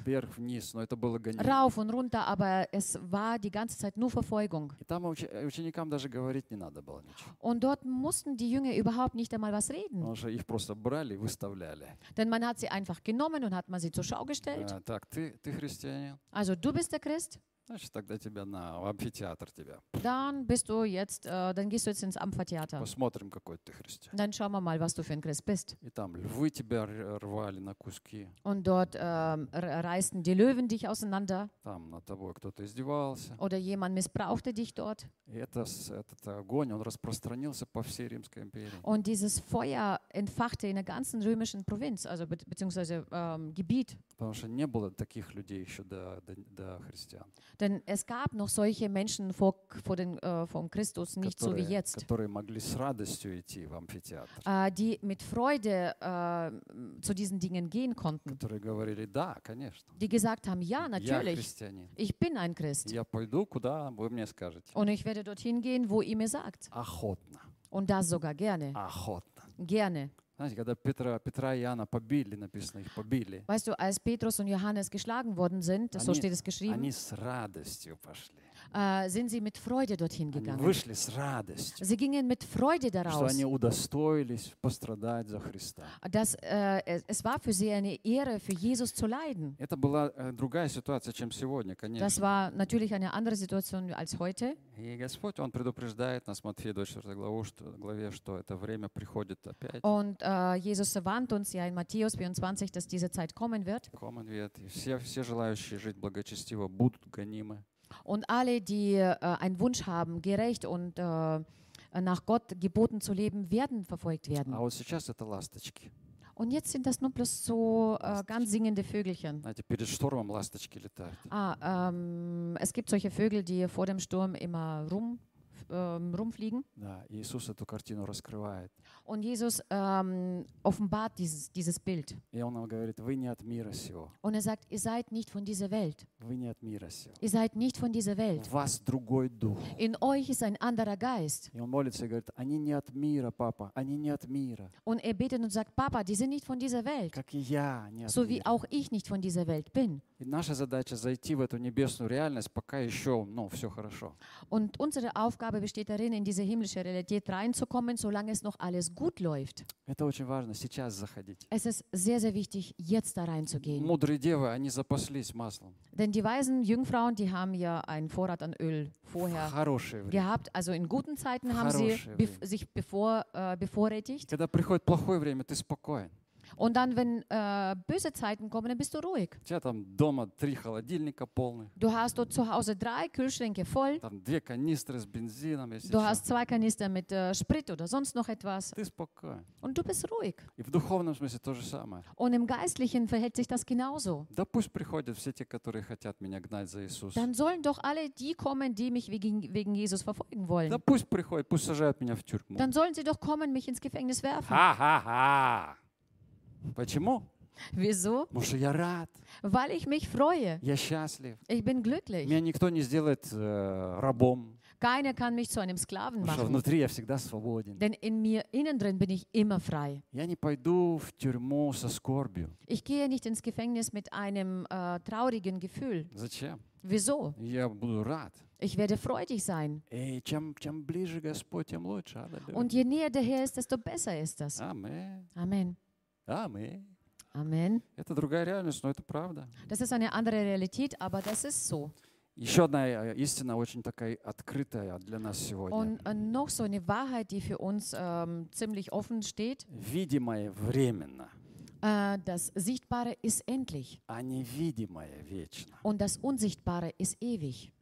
Rauf und runter, aber es war die ganze Zeit nur Verfolgung. Und dort mussten die Jünger überhaupt nicht einmal was reden. Denn man hat sie einfach genommen und hat man sie zur Schau gestellt. Also du bist der Christ. Значит, тогда тебя на амфитеатр тебя. dann bist du jetzt, äh, dann gehst du jetzt ins Amphitheater. Посмотрим, какой ты христиан. Dann schauen wir mal, was du für ein Christ bist. И там львы тебя рвали на куски. Und dort ähm, r- reißen die Löwen dich auseinander Там над тобой кто-то издевался. oder jemand missbrauchte dich dort. И это, этот огонь, он распространился по всей Римской империи. Und dieses Feuer entfachte in der ganzen römischen Provinz, also be beziehungsweise ähm, Gebiet. Потому что не было таких людей еще до, до, до христиан. Denn es gab noch solche Menschen vor, vor, den, äh, vor dem Christus, nicht so wie которые, jetzt, которые могли с радостью идти в амфитеатр, äh, die mit Freude äh, zu diesen Dingen gehen konnten. которые говорили, да, конечно, Die gesagt haben, ja, я natürlich, христианин, ich bin ein Christ. я пойду, куда вы мне скажете. Und ich werde dorthin gehen, wo ihr mir sagt. Охотно, Und das sogar gerne. охотно. Gerne. Знаете, когда Петра, Петра и Иоанна побили, написано, их побили, Weißt du, als Petrus und Johannes geschlagen worden sind, das so они, steht es geschrieben, они с радостью пошли. Äh, sind sie mit Freude dorthin Они gegangen. вышли с радостью, Sie gingen mit Freude что daraus. они удостоились пострадать за Христа. Dass, äh, es, es war für sie eine Ehre, für Jesus zu leiden. Это была э, другая ситуация, чем сегодня, Das конечно. war natürlich eine andere Situation als heute. И Господь, Он предупреждает нас, Матфея 24 главу, что, главе, что это время приходит опять, Und äh, Jesus warnt uns ja in Matthäus 24, dass diese Zeit kommen wird. kommen wird, и все, все желающие жить благочестиво будут гонимы. Und alle, die äh, einen Wunsch haben, gerecht und äh, nach Gott geboten zu leben, werden verfolgt werden. А вот сейчас это ласточки. Und jetzt sind das nur bloß so äh, ganz singende Vögelchen. Знаете, перед штормом ласточки летают. Ah, ähm, es gibt solche Vögel, die vor dem Sturm immer rum, ähm, rumfliegen. Да, Иисус эту картину раскрывает. Und Jesus ähm, offenbart dieses, dieses Bild. И Он нам говорит, вы не от мира сего. Und er sagt, ihr seid nicht von dieser Welt. Вы не от мира сего. Ihr seid nicht von dieser Welt. В вас другой дух. In euch ist ein anderer Geist. И он молится и говорит, они не от мира, папа, они не от мира, Und er betet und sagt, Papa, die sind nicht von dieser Welt. как и я не от So wie мира. auch ich nicht von dieser Welt bin. И наша задача зайти в эту небесную реальность, пока еще, ну, все хорошо. Und unsere Aufgabe besteht darin, in diese himmlische Realität reinzukommen, solange es noch alles gut läuft. Это очень важно, сейчас заходить. Es ist sehr, sehr wichtig, jetzt da reinzugehen. Мудрые девы, они запаслись маслом. Denn die weisen Jungfrauen, die haben ja einen Vorrat an Öl В vorher хорошее время. gehabt. Also in guten Zeiten haben sie Хорошее bef время. sich bevor, äh, bevorrätigt. Когда приходит плохое время, ты спокоен. Und dann, wenn äh, böse Zeiten kommen, dann bist du ruhig. У тебя там дома три холодильника полных, Du hast dort zu Hause drei Kühlschränke voll. там две канистры с бензином, если Du чё. hast zwei Kanister mit äh, Sprit oder sonst noch etwas. Ты спокоен. Und du bist ruhig. И в духовном смысле то же самое. Und im Geistlichen verhält sich das genauso. Да пусть приходят все те, которые хотят меня гнать за Иисуса. Dann sollen doch alle die kommen, die mich wegen, wegen Jesus verfolgen wollen. Да пусть приходят, пусть сажают меня в тюрьму. Dann sollen sie doch kommen, mich ins Gefängnis werfen. Ха-ха-ха! Почему? Wieso? Потому что я рад, Weil ich mich freue. я счастлив. Ich bin glücklich. Меня никто не сделает э, рабом, Keiner kann mich zu einem Sklaven потому что machen. внутри я всегда свободен. Denn in mir innen drin bin ich immer frei. Я не пойду в тюрьму со скорбью. Ich gehe nicht ins Gefängnis mit einem äh, traurigen Gefühl. Зачем? Wieso? Я буду рад. Ich werde freudig sein. И чем, чем ближе Господь, тем лучше. Аллилуйя. Und je näher der Herr ist, desto besser ist das. Аминь. Amen. Аминь. Amen. Это другая реальность, но это правда. Das ist eine andere Realität, aber das ist so. Еще одна э, истина очень такая открытая для нас сегодня. Und äh, noch so eine Wahrheit, die für uns ähm, ziemlich offen steht. Видимое временно, Äh, das Sichtbare ist endlich а невидимое вечно. und das Unsichtbare ist ewig.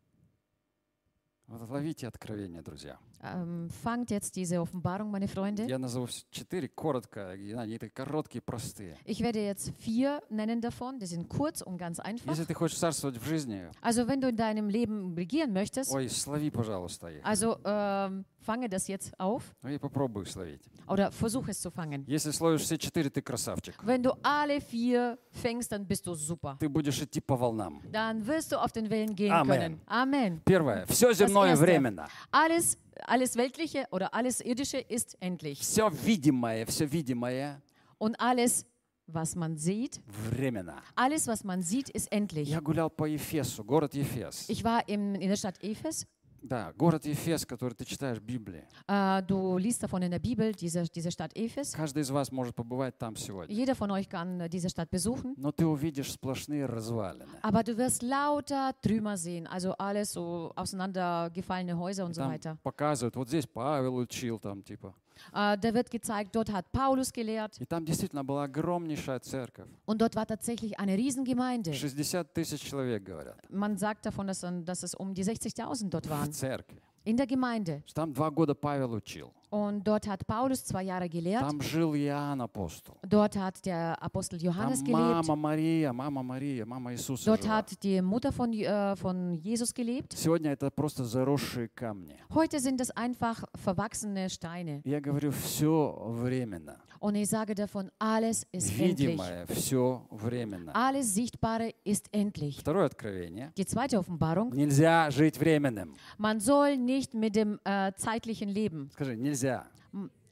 Вот ловите откровение, друзья. Ähm, fangt jetzt diese Offenbarung, meine Freunde. Я назову вс- четыре коротко, и они такие короткие, простые. Ich werde jetzt vier nennen davon. Die sind kurz und ganz einfach. Если ты хочешь царствовать в жизни, Also wenn du in deinem Leben regieren möchtest, ой, слови, пожалуйста, их. also ähm, fange das jetzt auf Ну и попробуй их словить. oder versuch es zu fangen. Если словишь все четыре, ты красавчик. Wenn du alle vier fängst, dann bist du super. Ты будешь идти по волнам. Dann wirst du auf den Wellen gehen Amen. können. Amen. Первое. Все земное erste. временно. Alles, alles Weltliche oder alles Irdische ist endlich. Все видимое, все видимое Und alles, was man sieht, временно. alles, was man sieht, ist endlich. Я гулял по Ефесу, город Ефес. Ich war im, in der Stadt Ephes. Да, город Ефес, который ты читаешь в Библии. Äh, du liest davon in der Bibel, diese, diese Stadt Ephes. Каждый из вас может побывать там сегодня. Jeder von euch kann äh, diese Stadt besuchen. Но ты увидишь сплошные развалины. Aber du wirst lauter Trümmer sehen, also alles so auseinandergefallene Häuser und so Там weiter. показывают, вот здесь Павел учил, там типа. Äh, da wird gezeigt, dort hat Paulus gelehrt И там действительно была огромнейшая церковь. und dort war tatsächlich eine Riesengemeinde. 60 тысяч человек, говорят, Man sagt davon, dass, dann- dass es um die 60.000 dort в waren. церкви. in der Gemeinde. что Там два года Павел учил. Und dort hat Paulus zwei Jahre gelehrt. Там жил Иоанн апостол. Dort hat der Apostel Там Johannes gelebt. мама Мария, мама Мария, мама Иисуса Dort жила. hat die Mutter von, äh, von Jesus gelebt. Сегодня это просто заросшие камни. Heute sind es einfach verwachsene Steine. Я говорю, все временно. Und ich sage davon, alles ist endlich. Видимое все временно. Alles Sichtbare ist endlich. Второе откровение. Die zweite Offenbarung. Нельзя жить временным. Man soll nicht mit dem äh, zeitlichen leben. Скажи, нельзя.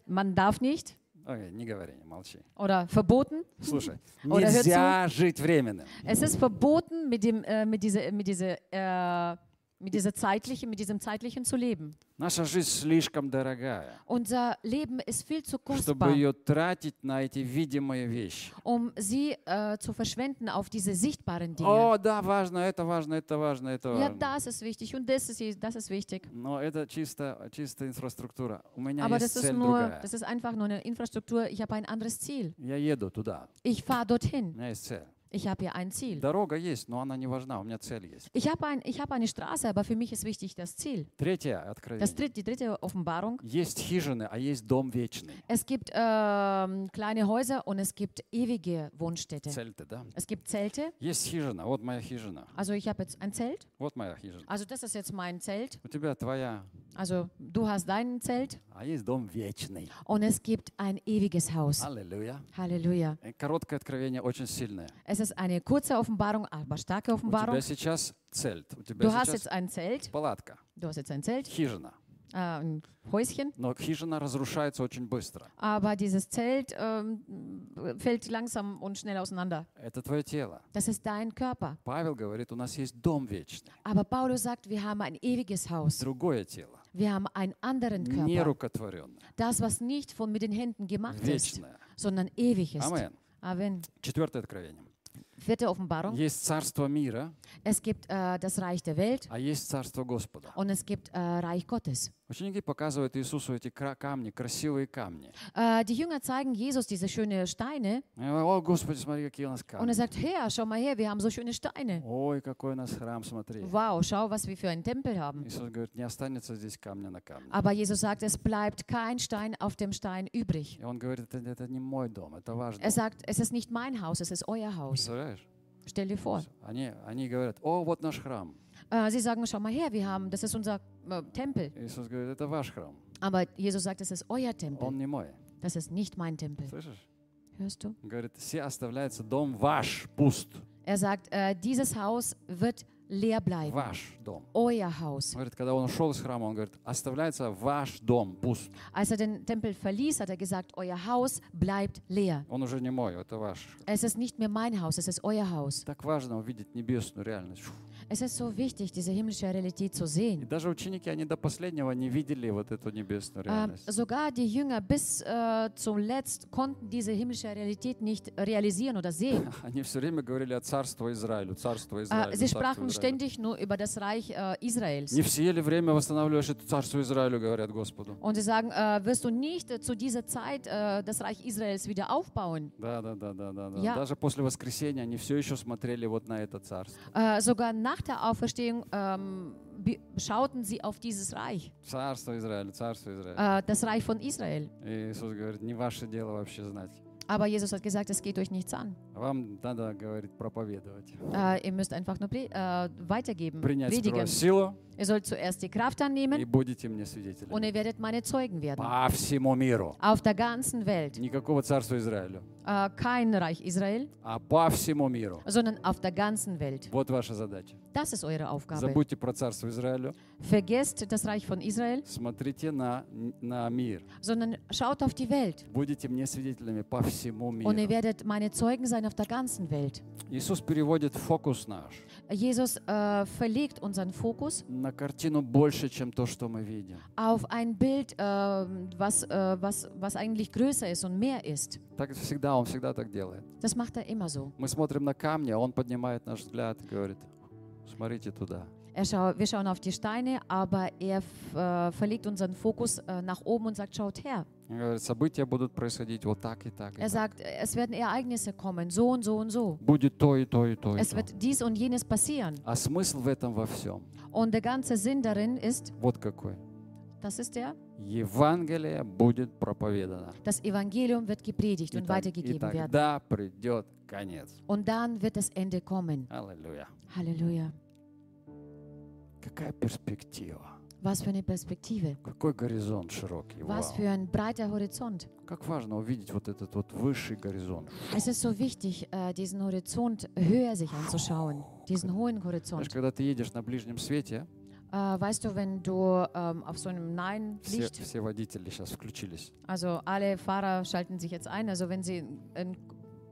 Man darf nicht Окей, не говори, молчи. oder verboten. Слушай, Oder hör нельзя жить временным. Es ist verboten, mit, dem, äh, mit, dieser, mit, dieser, äh, mit, dieser zeitlichen, mit diesem zeitlichen zu leben. Наша жизнь слишком дорогая, Unser Leben ist viel zu чтобы kostbar, ее тратить на эти видимые вещи. um sie äh, zu verschwenden auf diese sichtbaren Dinge. О, да, важно, это важно, это важно, это Ja, важно. das ist wichtig und das ist, das ist wichtig. Но это чисто, чисто инфраструктура. У меня Aber есть das ist, цель nur, другая. das ist einfach nur eine Infrastruktur. Ich habe ein anderes Ziel. Я еду туда. Ich fahre У dorthin. меня есть цель. Ich habe hier ein Ziel. Дорога есть, но она не важна. У меня цель есть. Ich habe ein, ich habe eine Straße, aber für mich ist wichtig das Ziel. Третье Das откровение. dritte, die dritte Offenbarung. Есть хижины, а есть дом вечный. Es gibt ähm, kleine Häuser und es gibt ewige Wohnstätte. Цель-то, да? Es gibt Zelte. Есть хижина. Вот моя хижина. Also ich habe jetzt ein Zelt. Вот моя хижина. Also das ist jetzt mein Zelt. У тебя твоя. Also du hast dein Zelt А есть дом вечный. und es gibt ein ewiges Haus. Аллилуйя. Halleluja. Э, Короткое откровение очень сильное. Es ist eine kurze Offenbarung, aber starke У тебя Offenbarung. сейчас цельт. У тебя Du hast сейчас jetzt ein Zelt. палатка, Du hast jetzt ein Zelt, хижина. äh, ein Häuschen. Но хижина разрушается очень быстро. Aber dieses Zelt ähm, fällt langsam und schnell auseinander. Это твое тело. Das ist dein Körper. Павел говорит, у нас есть дом вечный. Aber Paulus sagt, wir haben ein ewiges Haus. Другое тело. Wir haben einen anderen Не Körper. рукотворенное. Das, was nicht von mit den Händen gemacht ist, Вечное. sondern ewig ist. Амен. Amen. Четвертое откровение. Vierte Offenbarung. Есть царство мира, Es gibt äh, das Reich der Welt а есть царство Господа. und es gibt äh, Reich Gottes. Ученики показывают Иисусу эти кра- камни, красивые камни. Äh, die Jünger zeigen Jesus diese schönen Steine И он, О, Господи, смотри, какие у нас und er камни. sagt, Herr, schau mal her, wir haben so schöne Steine. Ой, какой у нас храм, смотри. Wow, schau, was wir für einen Tempel haben. Иисус говорит, не останется здесь камня на камне. Aber Jesus sagt, es bleibt kein Stein auf dem Stein übrig. И он говорит, это, это не мой дом, это ваш Er дом. sagt, es ist nicht mein Haus, es ist euer Haus. Представляешь? Stell dir vor. Они, они говорят, о, вот наш храм. Äh, sie sagen, schau mal her, wir haben, das ist unser äh, Tempel. Иисус говорит, это ваш храм, Aber Jesus sagt, es ist euer Tempel. он не мой. Das ist nicht mein Tempel. Слышишь? Hörst du? Он говорит, все оставляется дом ваш, пуст. Er sagt, äh, dieses Haus wird leer bleiben. Ваш дом. Euer Haus. Он говорит, когда он ушел из храма, он говорит, оставляется ваш дом, пуст. Als er den Tempel verließ, hat er gesagt, euer Haus bleibt leer. Он уже не мой, это ваш. Es ist nicht mehr mein Haus, es ist euer Haus. Так важно увидеть небесную реальность. Фу. Es ist so wichtig, diese himmlische Realität zu И sehen. даже ученики, они до последнего не видели вот эту небесную Ähm, реальность. sogar die Jünger bis äh, zuletzt konnten diese himmlische Realität nicht realisieren oder sehen. Они все время говорили о царство Израилю, царство Äh, Израилю, sie царство sprachen Израилю. ständig nur über das Reich äh, Israels. Не все ли время восстанавливаешь это царство Израилю, говорят Господу. Und sie sagen, äh, wirst du nicht äh, zu dieser Zeit äh, das Reich Israels wieder aufbauen? Да, да, да, да, да, да. Я- Даже после воскресения они все еще смотрели вот на это царство. Äh, sogar nach der Auferstehung ähm, bi- schauten sie auf dieses Reich, Царство Израиля, царство Израиля. äh, das Reich von Israel. И Иисус говорит, не ваше дело вообще знать. Aber Jesus hat gesagt, es geht euch nichts an. Вам надо, говорит, проповедовать. Äh, ihr müsst einfach nur äh, weitergeben, Принять predigen. силу, Ihr sollt zuerst die Kraft и annehmen будете мне свидетелями. und ihr werdet meine Zeugen werden. По всему миру. Auf der ganzen Welt. Никакого царства Израилю, Äh, kein Reich Israel, а по всему миру. sondern auf der ganzen Welt. Вот ваша задача. Das ist eure Aufgabe. Забудьте про царство Израилю, Vergesst das Reich von Israel, смотрите на, на мир. sondern schaut auf die Welt. Будете мне свидетелями по всему Und ihr миру. werdet meine Zeugen sein auf der ganzen Welt. Иисус переводит фокус наш Jesus äh, verlegt unseren Fokus на картину больше, чем то, что мы видим. auf ein Bild, äh, was, äh, was, was eigentlich größer ist und mehr ist. Так всегда, Он всегда так делает. Das macht er immer so. Мы смотрим на камни, а Он поднимает наш взгляд и говорит, смотрите туда. Er schau, wir schauen auf die Steine, aber er f- äh, verlegt unseren Fokus äh, nach oben und sagt, schaut her. Он говорит, события будут происходить вот так и так. И Er так. sagt, es werden Ereignisse kommen, so und so und so. Будет то и то и то. И Es то. wird dies und jenes passieren. А смысл в этом во всем Und der ganze Sinn darin ist, вот какой. das ist der, Евангелие будет проповедано. das Evangelium wird gepredigt И, und так- и weitergegeben werden. тогда придет конец. Und dann wird das Ende kommen. Аллилуйя. Halleluja. Какая перспектива. Was für eine Perspektive. Какой горизонт широкий. Was Вау. für ein breiter Horizont. Как важно увидеть вот этот вот высший горизонт. Es ist so wichtig, äh, diesen Horizont höher sich anzuschauen. Diesen hohen Знаешь, Horizont. когда ты едешь на ближнем свете, Äh, weißt du, wenn du ähm, auf so einem все, Nein-Licht, все водители сейчас включились. also alle Fahrer schalten sich jetzt ein, also wenn sie ein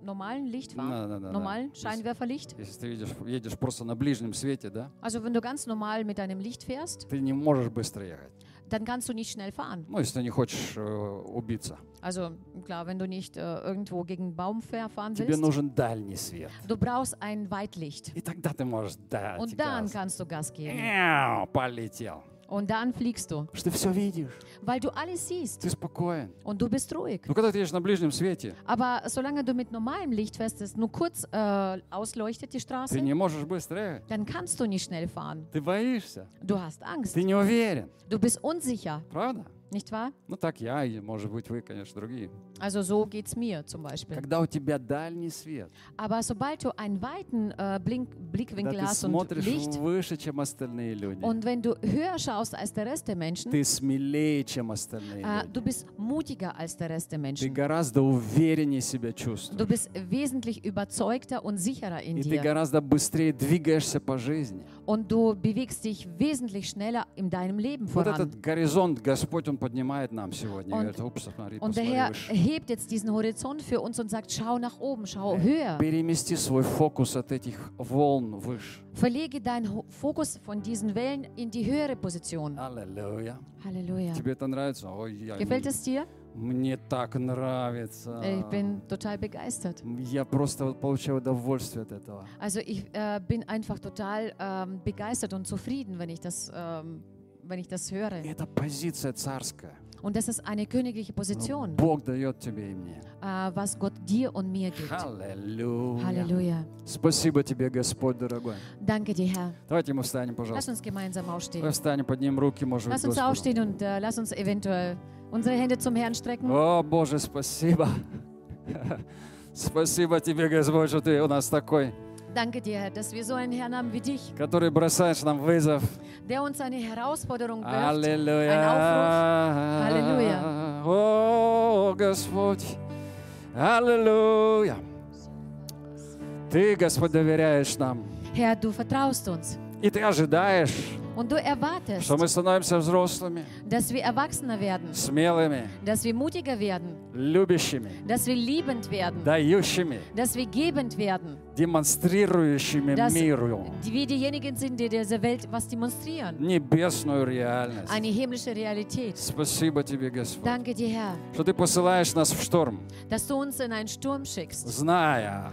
normalen Licht fahren, Да, да, да, да. normalen Если, Scheinwerferlicht, если ты видишь, едешь просто на ближнем свете, да, also wenn du ganz normal mit deinem Licht fährst, ты не можешь быстро ехать. dann kannst du nicht schnell fahren. Ну, если ты не хочешь э, убиться. Also klar, wenn du nicht äh, irgendwo gegen einen Baum fahr- fahren Тебе willst, нужен дальний свет. du brauchst ein Weitlicht. И тогда ты можешь дать Und dann газ. kannst du Gas geben. Мяу, полетел. Und dann fliegst du, Что ты все видишь. weil du alles siehst Ты спокоен. und du bist ruhig. Ну, когда ты едешь на ближнем свете, Aber solange du mit normalem Licht fährst, das nur kurz äh, ausleuchtet die ты Straße, не можешь быстро ехать. dann kannst du nicht schnell fahren. Ты боишься. Du hast Angst. Ты не уверен. Du bist unsicher, Правда? nicht wahr? Ну, так я, и, может быть, вы, конечно, другие. Also so geht es mir zum Beispiel. Когда у тебя дальний свет, Aber sobald du einen weiten äh, Blink, когда Blickwinkel ты hast und смотришь Licht выше, чем остальные люди, und wenn du höher schaust als der Rest der Menschen, ты смелее, чем остальные äh, люди. du bist mutiger als der Rest der Ты Menschen. гораздо увереннее себя чувствуешь. Du bist wesentlich überzeugter und sicherer in И ты dir. гораздо быстрее двигаешься по жизни. Und du bewegst dich wesentlich schneller in deinem Leben Вот voran. этот горизонт Господь, Он поднимает нам сегодня. Und- Говорит, «Упс, смотри, Und der посмотри Herr выше». hebt jetzt diesen Horizont für uns und sagt, schau nach oben, schau höher. Перемести свой фокус от этих волн выше. Verlege deinen Ho- Fokus von diesen Wellen in die höhere Position. Аллилуйя. Halleluja. Тебе это нравится? Ой, я- Gefällt es dir? Мне так нравится. Ich bin total begeistert. Я просто вот получаю удовольствие от этого. Also ich äh, bin einfach total ähm, begeistert und zufrieden, wenn ich das, ähm, wenn ich das höre. И Это позиция царская. Und das ist eine königliche Position, Бог дает тебе и мне. äh, was Gott dir und mir gibt. Аллилуйя. Halleluja. Спасибо тебе, Господь дорогой. Danke dir, Herr. Давайте мы встанем, Lass пожалуйста. uns gemeinsam Давай aufstehen. встанем, поднимем руки, может быть, Lass uns Господу. aufstehen und äh, lass uns eventuell unsere Hände zum Herrn strecken. О, Боже, спасибо. Спасибо тебе, Господь, что ты у нас такой, Danke dir, Herr, dass wir so einen Herrn haben wie dich, который бросаешь нам вызов. der uns eine Herausforderung wirft. Аллилуйя. Аллилуйя. О, Господь. Аллилуйя. Ты, Господь, доверяешь нам. Herr, du vertraust uns И ты ожидаешь, und du erwartest, что мы становимся взрослыми, dass wir erwachsener werden, смелыми, dass wir mutiger werden, любящими, dass wir liebend werden, дающими, dass wir gebend werden, Демонстрирующими миру die wir diejenigen sind, die dieser Welt was demonstrieren. небесную реальность. Eine himmlische Realität. Спасибо тебе, Господь, Danke dir, Herr, что ты посылаешь нас в шторм, dass du uns in einen Sturm schickst, зная,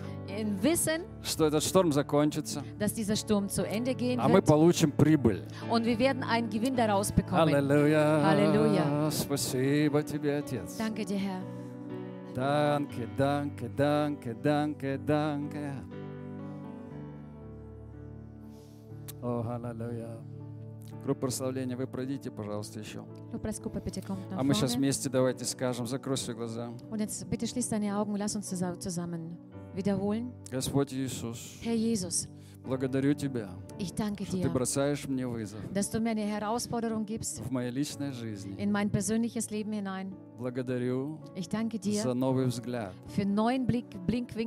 Wissen, что этот шторм закончится, dass dieser Sturm zu Ende gehen а мы wird получим прибыль. und wir werden einen Gewinn daraus bekommen. Аллилуйя. Спасибо тебе, Отец. Danke dir, Herr. Данке, данке, данке, данке, данке. О, аллилуйя. Группа прославления, вы пройдите, пожалуйста, еще. А мы сейчас вместе давайте скажем, закрой свои глаза. Und jetzt bitte schließ deine Augen, lass uns zusa- zusammen wiederholen. Господь Иисус, Herr Jesus, благодарю Тебя, ich danke что Ты dir, бросаешь мне вызов dass du mir eine Herausforderung gibst в моей личной жизни. in mein persönliches Leben hinein. Благодарю Ich danke за dir новый взгляд, für neuen Blick,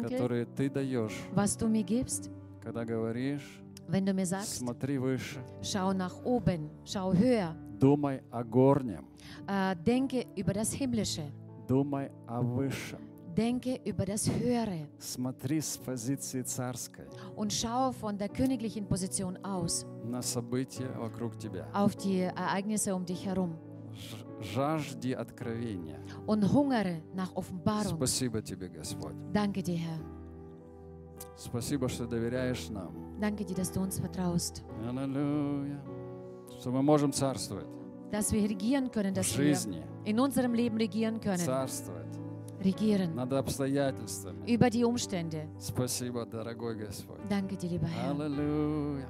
который Ты даешь, was du mir gibst, когда говоришь, wenn du mir sagst, смотри выше, schau nach oben, schau höher, думай о горнем, äh, denke über das Himmlische, думай о высшем. denke über das Höhere Смотри с позиции царской und schau von der königlichen Position aus на события вокруг тебя. auf die Ereignisse um dich herum Жажди откровения. und hungere nach Offenbarung. Спасибо тебе, Господь. Danke dir, Herr. Спасибо, что доверяешь нам. Danke dir, dass du uns vertraust, Аллилуйя. Что мы можем царствовать dass wir regieren können, в dass wir жизни, in unserem Leben regieren können. царствовать Regieren над обстоятельствами. über die Umstände. Спасибо, дорогой Господь. Danke dir, lieber Herr. Аллилуйя.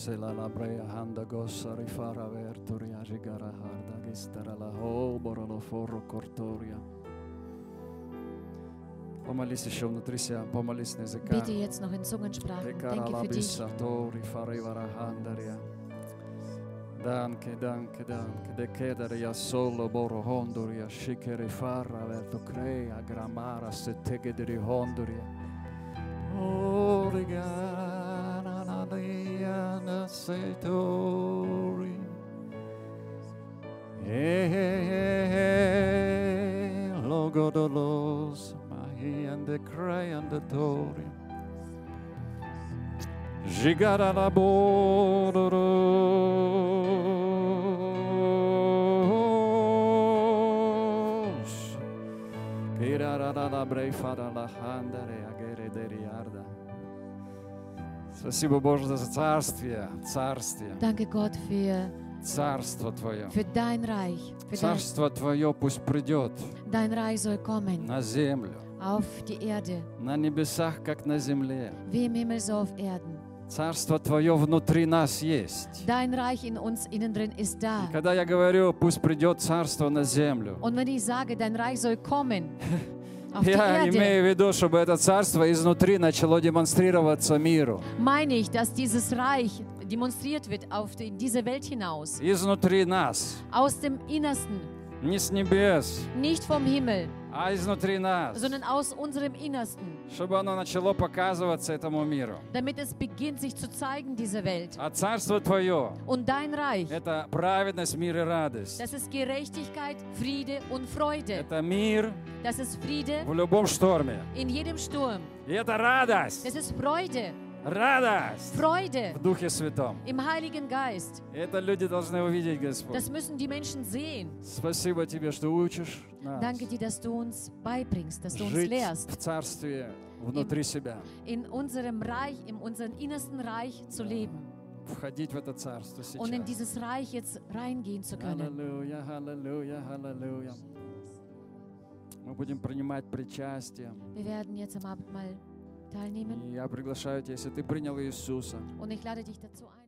Sela la brea handa gossa rifara verturia gigara harda gistara la holbora lo forro кортория. Помолись еще внутри себя, помолись на языках. Bete jetzt noch in Zungensprachen. Tekara Denke la für dich. bissa tori farivara handaria. Danke, danke, danke. De kedere ja solo boro hondoria. Shikere farra verto crea gramara se tegederi hondoria. Origana na Satori. Logodolos, Mahi and the cry and the Tori. Gigaralaboros. la handare agere deriarda. Спасибо, Боже, за царствие, царствие, Danke Gott für, царство Твое. für dein Reich. Für dein, Царство Твое пусть придет dein Reich soll kommen на землю, auf die Erde, на небесах, как на земле. wie im Himmel so auf Erden. Царство Твое внутри нас есть. Dein Reich in uns innen drin ist da. И когда я говорю, пусть придет царство на землю, Und wenn ich sage, dein Reich soll kommen auf die я Erde, имею в виду, чтобы это царство изнутри начало демонстрироваться миру. meine ich, dass dieses Reich demonstriert wird auf die, diese Welt hinaus, Изнутри нас. aus dem Innersten, Не с небес, nicht vom Himmel, а изнутри нас. sondern aus unserem Innersten, Чтобы оно начало показываться этому миру. damit es beginnt, sich zu zeigen, diese Welt. А царство Твое Und dein Reich, – это праведность, мир и радость. das ist Gerechtigkeit, Friede und Freude. Это мир Das ist Friede в любом шторме. in jedem Sturm. И это радость. Das ist Freude, Радость Freude в Духе Святом. im Heiligen Geist. Это люди должны увидеть, Господь. Das müssen die Menschen sehen. Спасибо Тебе, что учишь нас Danke dir, dass du uns beibringst, dass du uns lehrst, в царстве внутри себя. in unserem Reich, in unserem innersten Reich zu leben Входить в это царство und in сейчас. dieses Reich jetzt reingehen zu können. Аллилуйя, аллилуйя, аллилуйя. Мы будем принимать причастие. Wir werden jetzt am Abendmahl teilnehmen я приглашаю тебя, если ты принял Иисуса, und ich lade dich dazu ein.